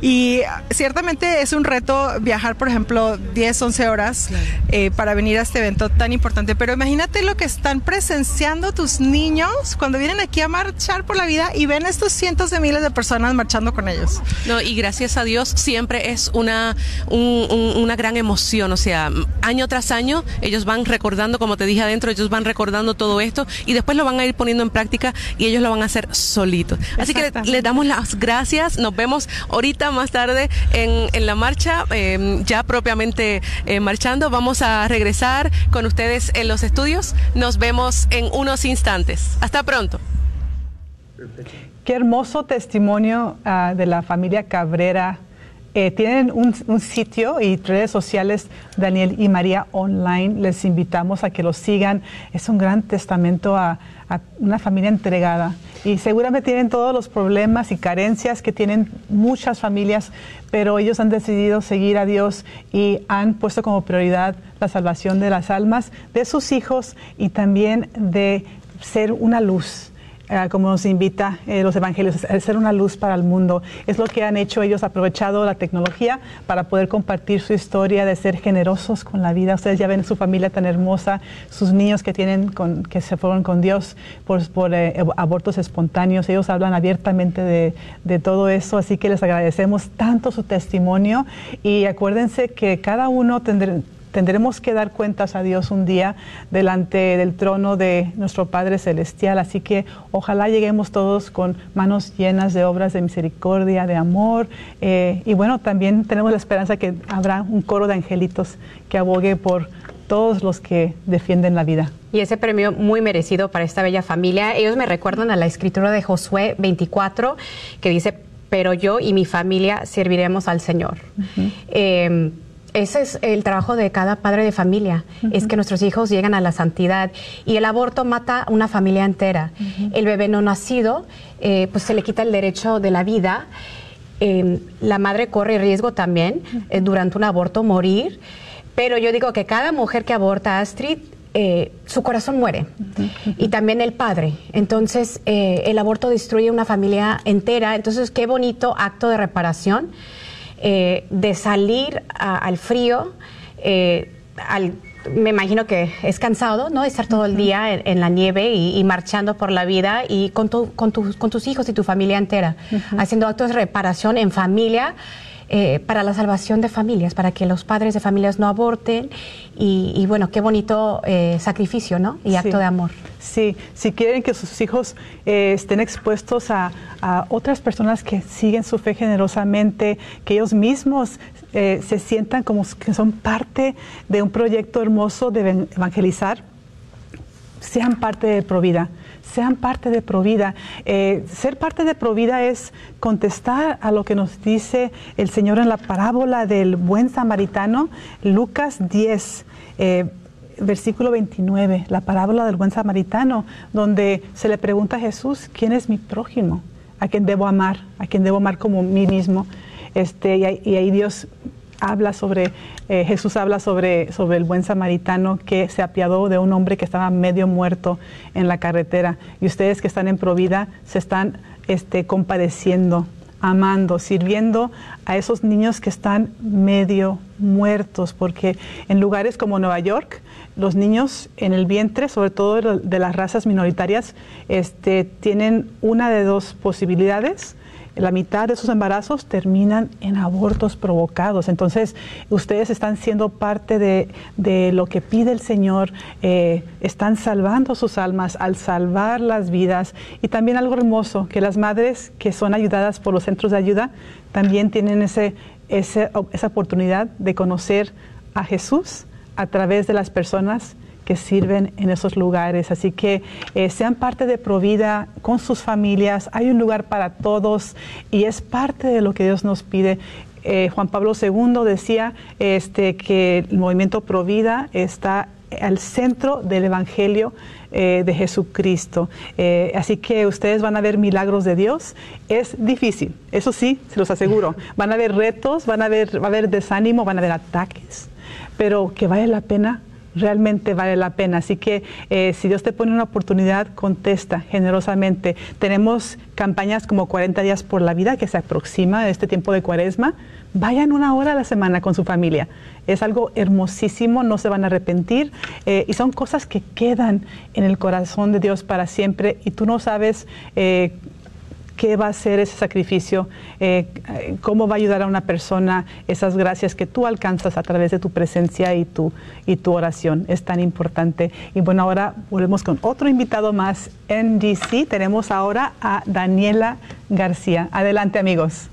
Y ciertamente es un reto viajar, por ejemplo, 10, 11 horas eh, para venir a este evento tan importante. Pero imagínate lo que están presenciando tus niños cuando vienen aquí a marchar por la vida y ven estos cientos de miles de personas marchando con ellos. No, y gracias a Dios siempre es una, una gran emoción. O sea, año tras año ellos van recordando, como te dije adentro, ellos van recordando todo esto y después lo van a ir poniendo en práctica y ellos lo van a hacer solitos. Así que les damos las gracias. Nos vemos ahorita más tarde en, en la marcha, em, ya propiamente eh, marchando. Vamos a regresar con ustedes en los estudios. Nos vemos en unos instantes. Hasta pronto. Qué hermoso testimonio ah, de la familia Cabrera eh, tienen un, sitio y redes sociales, Daniel y María Online. Les invitamos a que los sigan. Es un gran testamento a, una familia entregada. Y seguramente tienen todos los problemas y carencias que tienen muchas familias, pero ellos han decidido seguir a Dios y han puesto como prioridad la salvación de las almas de sus hijos y también de ser una luz como nos invita eh, los evangelios, a ser una luz para el mundo. Es lo que han hecho ellos, aprovechado la tecnología para poder compartir su historia de ser generosos con la vida. Ustedes ya ven su familia tan hermosa, sus niños que tienen, con, que se fueron con Dios por, por eh, abortos espontáneos. Ellos hablan abiertamente de todo eso, así que les agradecemos tanto su testimonio y acuérdense que cada uno tendrá tendremos que dar cuentas a Dios un día delante del trono de nuestro Padre Celestial. Así que ojalá lleguemos todos con manos llenas de obras de misericordia, de amor. Eh, y bueno, también tenemos la esperanza que habrá un coro de angelitos que abogue por todos los que defienden la vida. Y ese premio muy merecido para esta bella familia. Ellos me recuerdan a la escritura de Josué 24, que dice, pero yo y mi familia serviremos al Señor ese es el trabajo de cada padre de familia, es que nuestros hijos lleguen a la santidad. Y el aborto mata a una familia entera. El bebé no nacido, eh, pues se le quita el derecho de la vida. Em, la madre corre riesgo también eh, durante un aborto morir. Pero yo digo que cada mujer que aborta, Astrid, eh, su corazón muere y también el padre. Entonces, el aborto destruye una familia entera. Entonces, qué bonito acto de reparación eh, de salir al frío, eh, me imagino que es cansado, ¿no? Estar todo el día en, la nieve y, marchando por la vida y con, con, tus hijos y tu familia entera, haciendo actos de reparación en familia. Eh, para la salvación de familias, para que los padres de familias no aborten y, bueno, qué bonito sacrificio, ¿no? Y acto de amor. Sí, si quieren que sus hijos eh, estén expuestos a, otras personas que siguen su fe generosamente, que ellos mismos eh, se sientan como que son parte de un proyecto hermoso de evangelizar, sean parte de Provida sean parte de Provida. Eh, ser parte de Provida es contestar a lo que nos dice el Señor en la parábola del buen samaritano, Lucas 10 versículo 29, la parábola del buen samaritano, donde se le pregunta a Jesús, ¿quién es mi prójimo? ¿A quién debo amar? ¿A quién debo amar como mí mismo? Este, y, ahí, Dios habla sobre, eh, Jesús habla sobre, sobre el buen samaritano que se apiadó de un hombre que estaba medio muerto en la carretera. Y ustedes que están en Provida se están este, compadeciendo amando, sirviendo a esos niños que están medio muertos, porque en lugares como Nueva York, los niños en el vientre, sobre todo de las razas minoritarias, este, tienen una de dos posibilidades la mitad de sus embarazos terminan en abortos provocados. Entonces, ustedes están siendo parte de, lo que pide el Señor, eh, están salvando sus almas al salvar las vidas. Y también algo hermoso, que las madres que son ayudadas por los centros de ayuda también tienen ese, esa oportunidad de conocer a Jesús a través de las personas que sirven en esos lugares. Así que eh, sean parte de Provida con sus familias. Hay un lugar para todos y es parte de lo que Dios nos pide. Eh, Juan Pablo II decía este, que el movimiento Provida está al centro del Evangelio eh, de Jesucristo. así que ustedes van a ver milagros de Dios. Es difícil, eso sí, se los aseguro. Van a haber retos, van a haber, va a haber desánimo, van a haber ataques, pero que vale la pena realmente vale la pena. Así que eh, si Dios te pone una oportunidad, contesta generosamente. Tenemos campañas como 40 días por la vida que se aproxima este tiempo de cuaresma. Vayan una hora a la semana con su familia. Es algo hermosísimo, no se van a arrepentir eh, y son cosas que quedan en el corazón de Dios para siempre y tú no sabes eh, qué va a ser ese sacrificio, eh, cómo va a ayudar a una persona esas gracias que tú alcanzas a través de tu presencia y tu, y tu oración. Es tan importante. Y bueno, ahora volvemos con otro invitado más en DC. Tenemos ahora a Daniela García. Adelante amigos.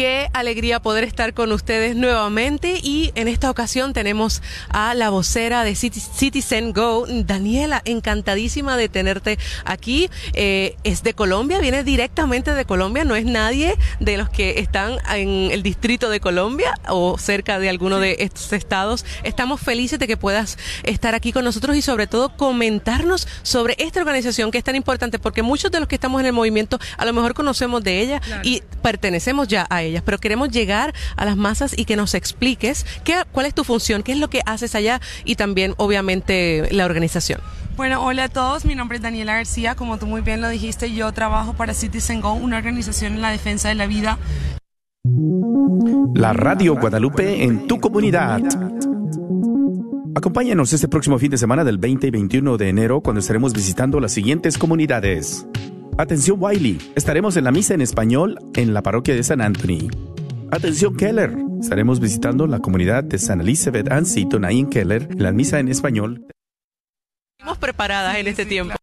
Qué alegría poder estar con ustedes nuevamente y en esta ocasión tenemos a la vocera de Citizen Go, Daniela, encantadísima de tenerte aquí. Eh, es de Colombia, viene directamente de Colombia, no es nadie de los que están en el distrito de Colombia o cerca de alguno de estos estados. Estamos felices de que puedas estar aquí con nosotros y sobre todo comentarnos sobre esta organización que es tan importante porque muchos de los que estamos en el movimiento a lo mejor conocemos de ella y pertenecemos ya a ellas, pero queremos llegar a las masas y que nos expliques qué, cuál es tu función, qué es lo que haces allá y también, obviamente, la organización. Bueno, hola a todos, mi nombre es Daniela García, como tú muy bien lo dijiste, yo trabajo para Citizen Go, una organización en la defensa de la vida. La Radio Guadalupe en tu comunidad. Acompáñanos este próximo fin de semana del 20 y 21 de enero cuando estaremos visitando las siguientes comunidades. Atención Wiley, estaremos en la misa en español en la parroquia de San Anthony. Atención Keller, estaremos visitando la comunidad de San Elizabeth and Seton ahí en Keller en la misa en español. Estamos preparadas en este tiempo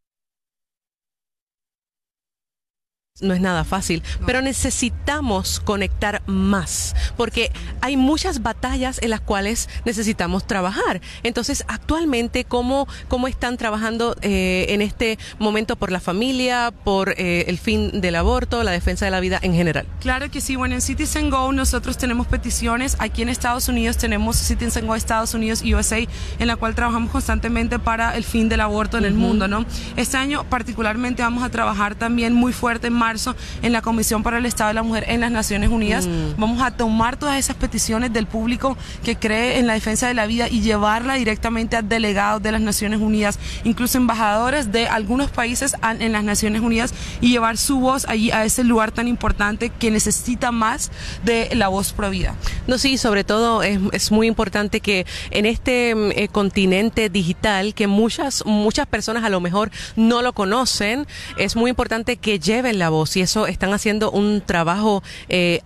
no es nada fácil, pero necesitamos conectar más, porque hay muchas batallas en las cuales necesitamos trabajar. Entonces, actualmente, ¿cómo, cómo están trabajando eh, en este momento por la familia, por eh, el fin del aborto, la defensa de la vida en general? Claro que sí. Bueno, en Citizen Go nosotros tenemos peticiones. Aquí en Estados Unidos tenemos Citizen Go Estados Unidos USA, en la cual trabajamos constantemente para el fin del aborto en el mundo, ¿no? Este año particularmente vamos a trabajar también muy fuerte en marzo en la Comisión para el Estado de la Mujer en las Naciones Unidas. Mm. Vamos a tomar todas esas peticiones del público que cree en la defensa de la vida y llevarla directamente a delegados de las Naciones Unidas, incluso embajadores de algunos países en las Naciones Unidas y llevar su voz allí a ese lugar tan importante que necesita más de la voz pro vida. No, sí, sobre todo es, muy importante que en este mm, eh, continente digital que muchas muchas personas a lo mejor no lo conocen, es muy importante que lleven la voz y eso están haciendo un trabajo eh,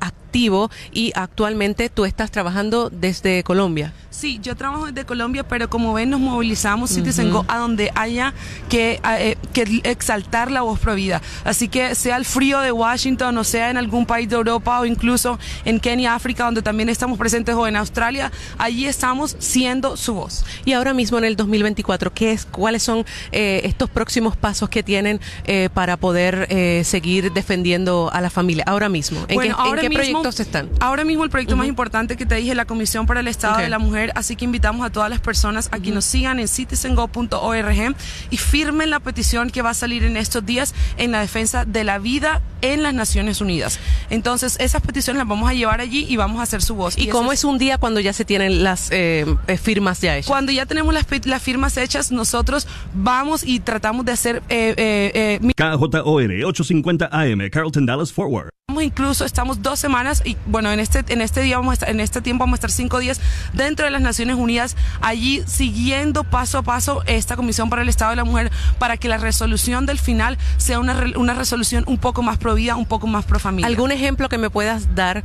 y actualmente tú estás trabajando desde Colombia. Sí, yo trabajo desde Colombia, pero como ven, nos movilizamos Citizen Go a donde haya que, eh, que exaltar la voz pro vida. Así que sea el frío de Washington o sea en algún país de Europa o incluso en Kenia, África, donde también estamos presentes o en Australia, allí estamos siendo su voz. Y ahora mismo en el 2024, ¿qué es, ¿cuáles son eh, estos próximos pasos que tienen eh, para poder seguir defendiendo a la familia? Ahora mismo, ¿en qué, proyectos están? Ahora mismo el proyecto más importante que te dije, la Comisión para el Estado de la Mujer así que invitamos a todas las personas a que nos sigan en citizengo.org y firmen la petición que va a salir en estos días en la defensa de la vida en las Naciones Unidas. Entonces, esas peticiones las vamos a llevar allí y vamos a hacer su voz. ¿Y, cómo es un día cuando ya se tienen las eh, eh, firmas ya hechas? Cuando ya tenemos las, las, firmas hechas, nosotros vamos y tratamos de hacer... Eh, eh, eh KJOR 850 AM, Carlton Dallas Forward incluso estamos dos semanas y bueno en este en este día vamos en este tiempo vamos a estar cinco días dentro de las Naciones Unidas allí siguiendo paso a paso esta comisión para el Estado de la Mujer para que la resolución del final sea una, una resolución un poco más provida un poco más pro familia. Algún ejemplo que me puedas dar